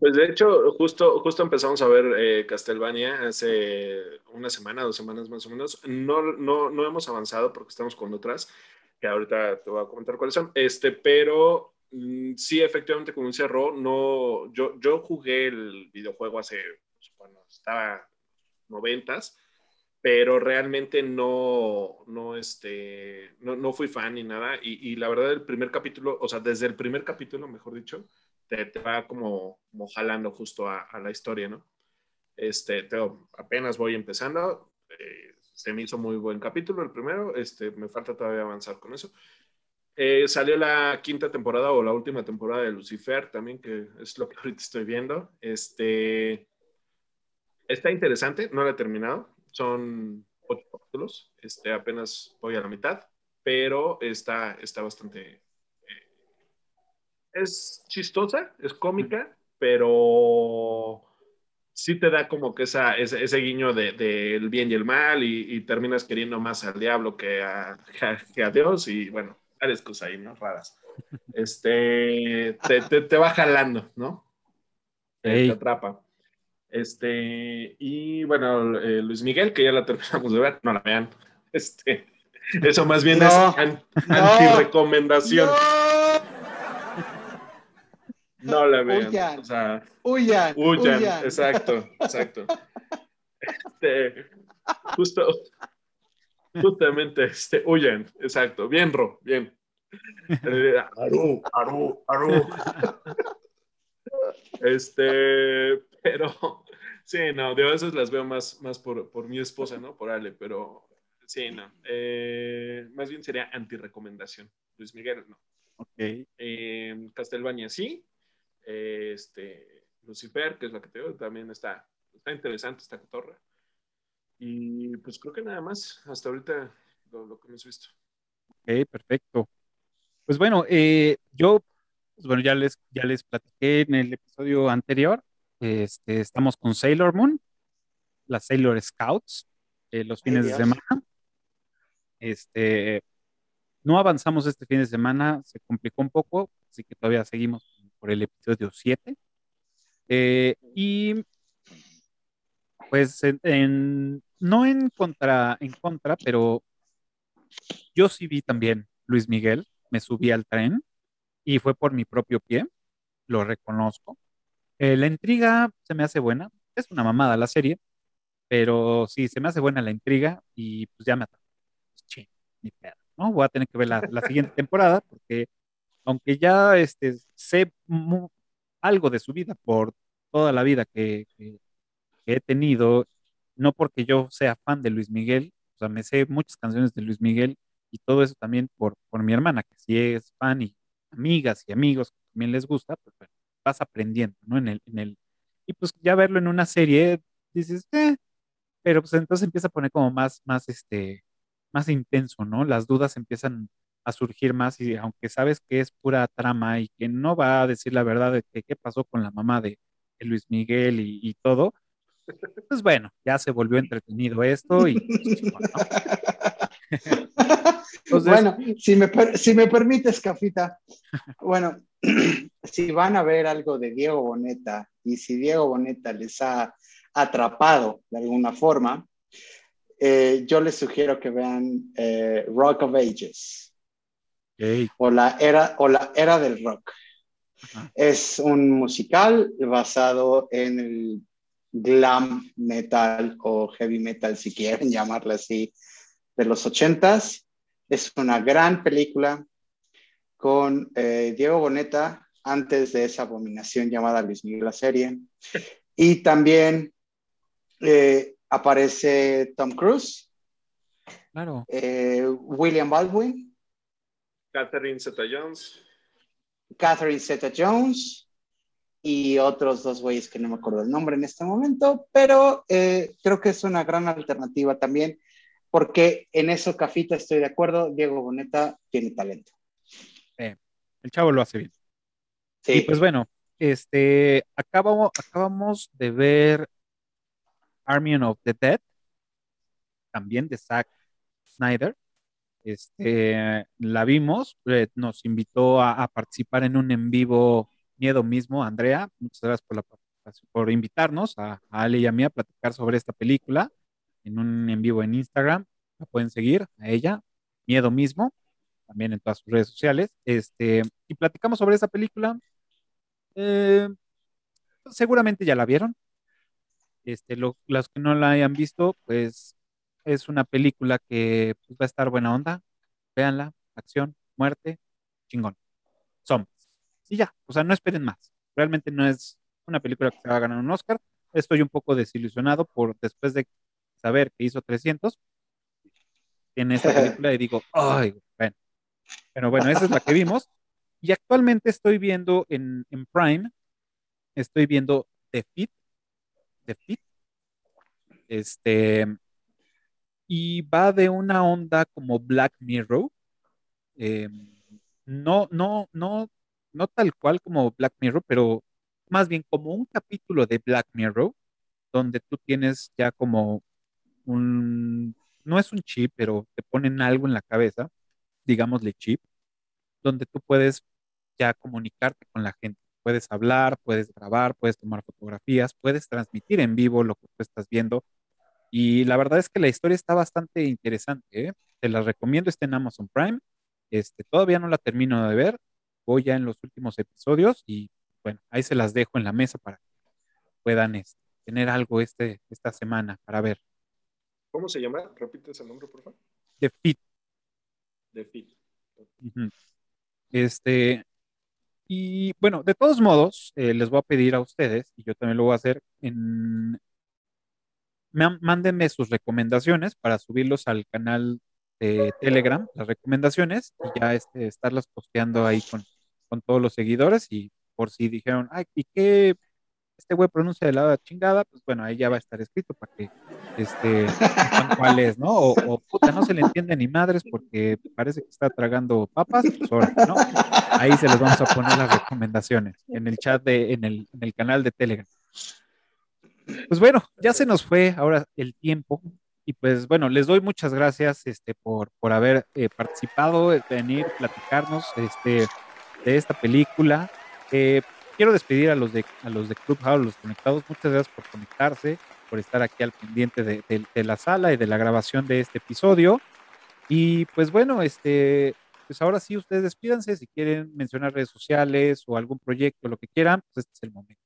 Pues de hecho, justo, justo empezamos a ver eh, Castlevania hace una semana, dos semanas más o menos. No, no, no hemos avanzado porque estamos con otras, que ahorita te voy a comentar cuáles son. Este, pero mm, sí, efectivamente, como dice Ro, no, yo, yo jugué el videojuego hace, pues, bueno, estaba noventas, pero realmente no, no, este, no, no fui fan ni nada. Y, la verdad, el primer capítulo, o sea, desde el primer capítulo, mejor dicho, te, te va como, como jalando justo a, la historia, ¿no? Este, apenas voy empezando, eh, se me hizo muy buen capítulo el primero, este, me falta todavía avanzar con eso. Eh, salió la quinta temporada o la última temporada de Lucifer también, que es lo que ahorita estoy viendo. Este, está interesante, no la he terminado, son ocho capítulos, este, apenas voy a la mitad, pero está, está bastante es chistosa, es cómica, pero sí te da como que esa, ese, ese guiño del de, el bien y el mal y, y, terminas queriendo más al diablo que a, que a Dios y bueno, varias cosas ahí, ¿no? Raras. Este, te, te, te va jalando, ¿no? Te, te atrapa. Este, y bueno, eh, Luis Miguel, que ya la terminamos de ver, no la vean. Este, eso más bien No, es an, no, anti-recomendación. No, no la vean. Huyan. O sea, huyan, huyan. huyan. Exacto, exacto. Este, justo, justamente, este, huyan, exacto. Bien, Ro, bien. Eh, Aru, Aru, Aru. Este, pero sí, no, de veces las veo más, más por, por mi esposa, ¿no? Por Ale, pero sí, no. Eh, más bien sería anti-recomendación. Luis Miguel, no. Ok. Eh, Castlevania, sí. Eh, este, Lucifer, que es la que te digo, también está, está interesante esta cotorra. Y pues creo que nada más, hasta ahorita lo, lo que hemos visto. Ok, perfecto. Pues bueno, eh, yo, pues bueno, ya les, ya les platiqué en el episodio anterior. Este, estamos con Sailor Moon, las Sailor Scouts, eh, los fines de semana. Este, no avanzamos este fin de semana, se complicó un poco, así que todavía seguimos por el episodio 7. Eh, y pues en, en- no en contra, en contra, pero yo sí vi también Luis Miguel, me subí al tren y fue por mi propio pie, lo reconozco. Eh, la intriga se me hace buena, es una mamada la serie, pero sí, se me hace buena la intriga y pues ya me atrapó. Pues, chin, ni ¿no? Voy a tener que ver la, la siguiente temporada porque aunque ya este, sé algo de su vida por toda la vida que he tenido, no porque yo sea fan de Luis Miguel, o sea, me sé muchas canciones de Luis Miguel y todo eso también por, por mi hermana, que sí es fan y amigas y amigos que también les gusta, pues bueno, vas aprendiendo, ¿no? En el, en el, y pues ya verlo en una serie, dices, eh, pero pues entonces empieza a poner como más, más, este, más intenso, ¿no? Las dudas empiezan a surgir más y aunque sabes que es pura trama y que no va a decir la verdad de que qué pasó con la mamá de, de Luis Miguel y, y todo, pues bueno, ya se volvió entretenido esto y pues, ¿no? Entonces- bueno, si me, si me permites, Cafita, bueno, si van a ver algo de Diego Boneta y si Diego Boneta les ha atrapado de alguna forma, eh, yo les sugiero que vean eh, Rock of Ages Ok. o la era, o la era del rock. Es un musical basado en el glam metal o heavy metal, si quieren llamarla así, de los ochentas. Es una gran película con eh, Diego Boneta antes de esa abominación llamada Luis Miguel la serie. Y también eh, aparece Tom Cruise, Claro. eh, William Baldwin, Catherine Zeta-Jones. Catherine Zeta-Jones y otros dos güeyes que no me acuerdo el nombre en este momento, pero eh, creo que es una gran alternativa también, porque en eso, Cafita, estoy de acuerdo, Diego Boneta tiene talento. El chavo lo hace bien. Sí, Y pues bueno, este, acabamos, acabamos de ver Army of the Dead, también de Zack Snyder. Este, la vimos, eh, nos invitó a, a participar en un en vivo Miedo mismo, Andrea. Muchas gracias por, la, por invitarnos a, a Ale y a mí a platicar sobre esta película en un en vivo en Instagram. La pueden seguir a ella, Miedo mismo, también en todas sus redes sociales. Este, y platicamos sobre esta película. Eh, seguramente ya la vieron. Este, lo- los que no la hayan visto, pues es una película que pues, va a estar buena onda. Véanla, acción, muerte, chingón. Zombies. Y ya, o sea, no esperen más. Realmente no es una película que se va a ganar un Oscar. Estoy un poco desilusionado por después de saber que hizo 300 en esta película y digo, ay, bueno. Pero bueno, esa es la que vimos. Y actualmente estoy viendo en, en Prime, estoy viendo The Fit, The Fit, este, y va de una onda como Black Mirror, eh, no, no, no, no tal cual como Black Mirror, pero más bien como un capítulo de Black Mirror, donde tú tienes ya como un, no es un chip, pero te ponen algo en la cabeza, digámosle chip, donde tú puedes ya comunicarte con la gente. Puedes hablar, puedes grabar, puedes tomar fotografías, puedes transmitir en vivo lo que tú estás viendo. Y la verdad es que la historia está bastante interesante, ¿eh? Te la recomiendo, está en Amazon Prime. Este, todavía no la termino de ver, voy ya en los últimos episodios y bueno, ahí se las dejo en la mesa para que puedan este, tener algo este, esta semana para ver. ¿Cómo se llama? Repite ese nombre, por favor. The Fit. The Fit. Este, y bueno, de todos modos, eh, les voy a pedir a ustedes, y yo también lo voy a hacer, en... me- mándenme sus recomendaciones para subirlos al canal de Telegram, las recomendaciones, y ya este, estarlas posteando ahí con, con todos los seguidores, y por si dijeron, ay, ¿y qué este güey pronuncia de la chingada? Pues bueno, ahí ya va a estar escrito para que este, sepan cuál es, ¿no? O, o, puta, no se le entiende ni madres porque parece que está tragando papas, pues ¿no? Ahí se les vamos a poner las recomendaciones en el chat de, en el, en el canal de Telegram. Pues bueno, ya se nos fue ahora el tiempo y pues bueno, les doy muchas gracias este, por, por haber eh, participado, venir, platicarnos este, de esta película. Eh, quiero despedir a los de a los de Clubhouse, los conectados. Muchas gracias por conectarse, por estar aquí al pendiente de, de- la sala y de la grabación de este episodio. Y pues bueno, este, pues ahora sí ustedes despídanse si quieren mencionar redes sociales o algún proyecto, lo que quieran, pues este es el momento.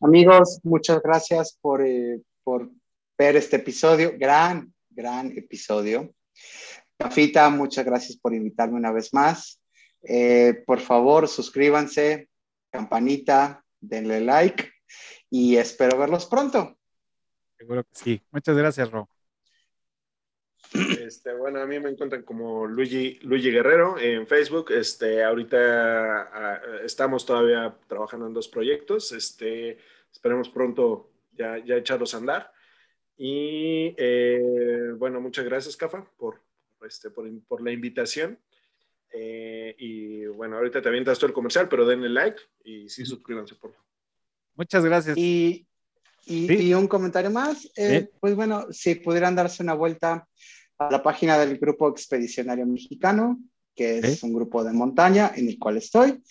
Amigos, muchas gracias por, eh, por ver este episodio. Gran, gran episodio. Cafita, muchas gracias por invitarme una vez más. Eh, por favor, suscríbanse, campanita, denle like y espero verlos pronto. Seguro que sí. Muchas gracias, Ro. Este, bueno, a mí me encuentran como Luigi, Luigi Guerrero en Facebook. Este, ahorita ah, estamos todavía trabajando en dos proyectos. Este, esperemos pronto ya, ya echarlos a andar. Y eh, bueno, muchas gracias, Cafa, por, este, por, por la invitación. Eh, y bueno, ahorita te avientas todo el comercial, pero denle like y sí suscríbanse, por favor. Muchas gracias. Y, y, Sí. y un comentario más, eh, Sí. pues bueno, si pudieran darse una vuelta a la página del Grupo Expedicionario Mexicano, que es Sí. un grupo de montaña en el cual estoy.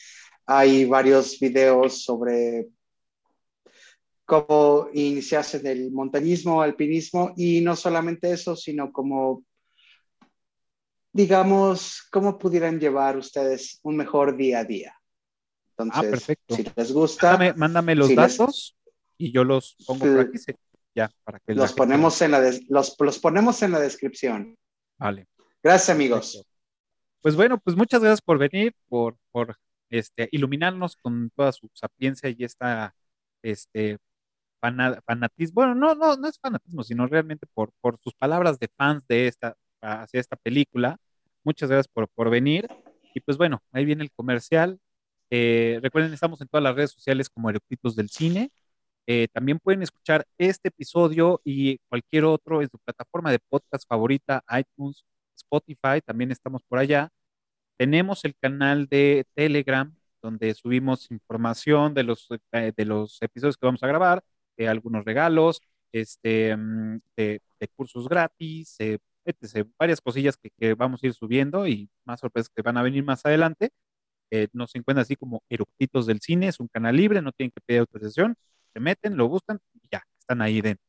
Hay varios videos sobre cómo iniciarse en el montañismo, alpinismo, y no solamente eso, sino como, digamos, cómo pudieran llevar ustedes un mejor día a día. Entonces, Ah, perfecto. si les gusta, Mándame, mándame los si les- datos y yo los pongo por aquí. Ya, para que los gente- ponemos, en la des- los, los ponemos en la descripción. Vale. Gracias, amigos. Perfecto. Pues bueno, pues muchas gracias por venir, por, por este, iluminarnos con toda su sapiencia y esta este, fana- fanatismo. Bueno, no, no, no es fanatismo, sino realmente por, por sus palabras de fans de esta, hacia esta película. Muchas gracias por, por venir. Y pues bueno, ahí viene el comercial. Eh, recuerden, estamos en todas las redes sociales como Eructitos del Cine. Eh, también pueden escuchar este episodio y cualquier otro en su plataforma de podcast favorita, iTunes, Spotify, también estamos por allá. Tenemos el canal de Telegram, donde subimos información de los, eh, de los episodios que vamos a grabar, de algunos regalos, este, mm, de, de cursos gratis, eh, etc. Varias cosillas que, que vamos a ir subiendo y más sorpresas que van a venir más adelante. Eh, nos encuentran así como Eructitos del Cine, es un canal libre, no tienen que pedir autorización, se meten, lo buscan y ya, están ahí dentro.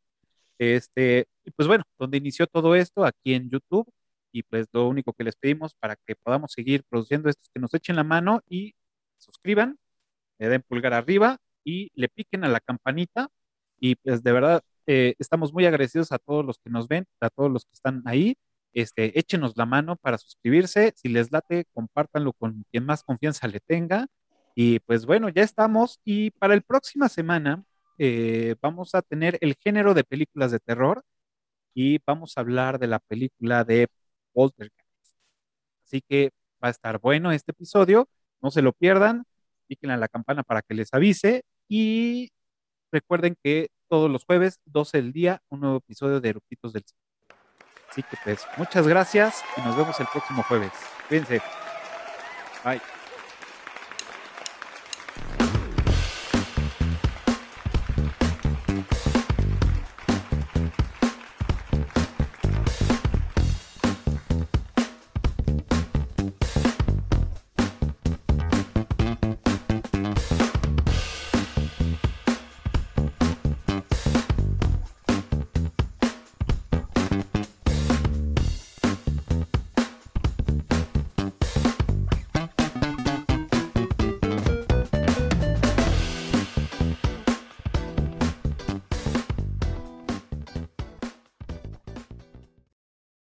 Este, y pues bueno, donde inició todo esto, aquí en YouTube, y pues lo único que les pedimos para que podamos seguir produciendo esto es que nos echen la mano y suscriban, le den pulgar arriba y le piquen a la campanita. Y pues de verdad, eh, estamos muy agradecidos a todos los que nos ven, a todos los que están ahí. Este, échenos la mano para suscribirse. Si les late, compártanlo con quien más confianza le tenga. Y pues bueno, ya estamos. Y para el próxima semana eh, vamos a tener el género de películas de terror y vamos a hablar de la película de Poltergeist. Así que va a estar bueno este episodio. No se lo pierdan. Piquen a la campana para que les avise. Y recuerden que todos los jueves, 12 del día, un nuevo episodio de Eructitos del Cine. Así que pues muchas gracias y nos vemos el próximo jueves. Cuídense. Bye.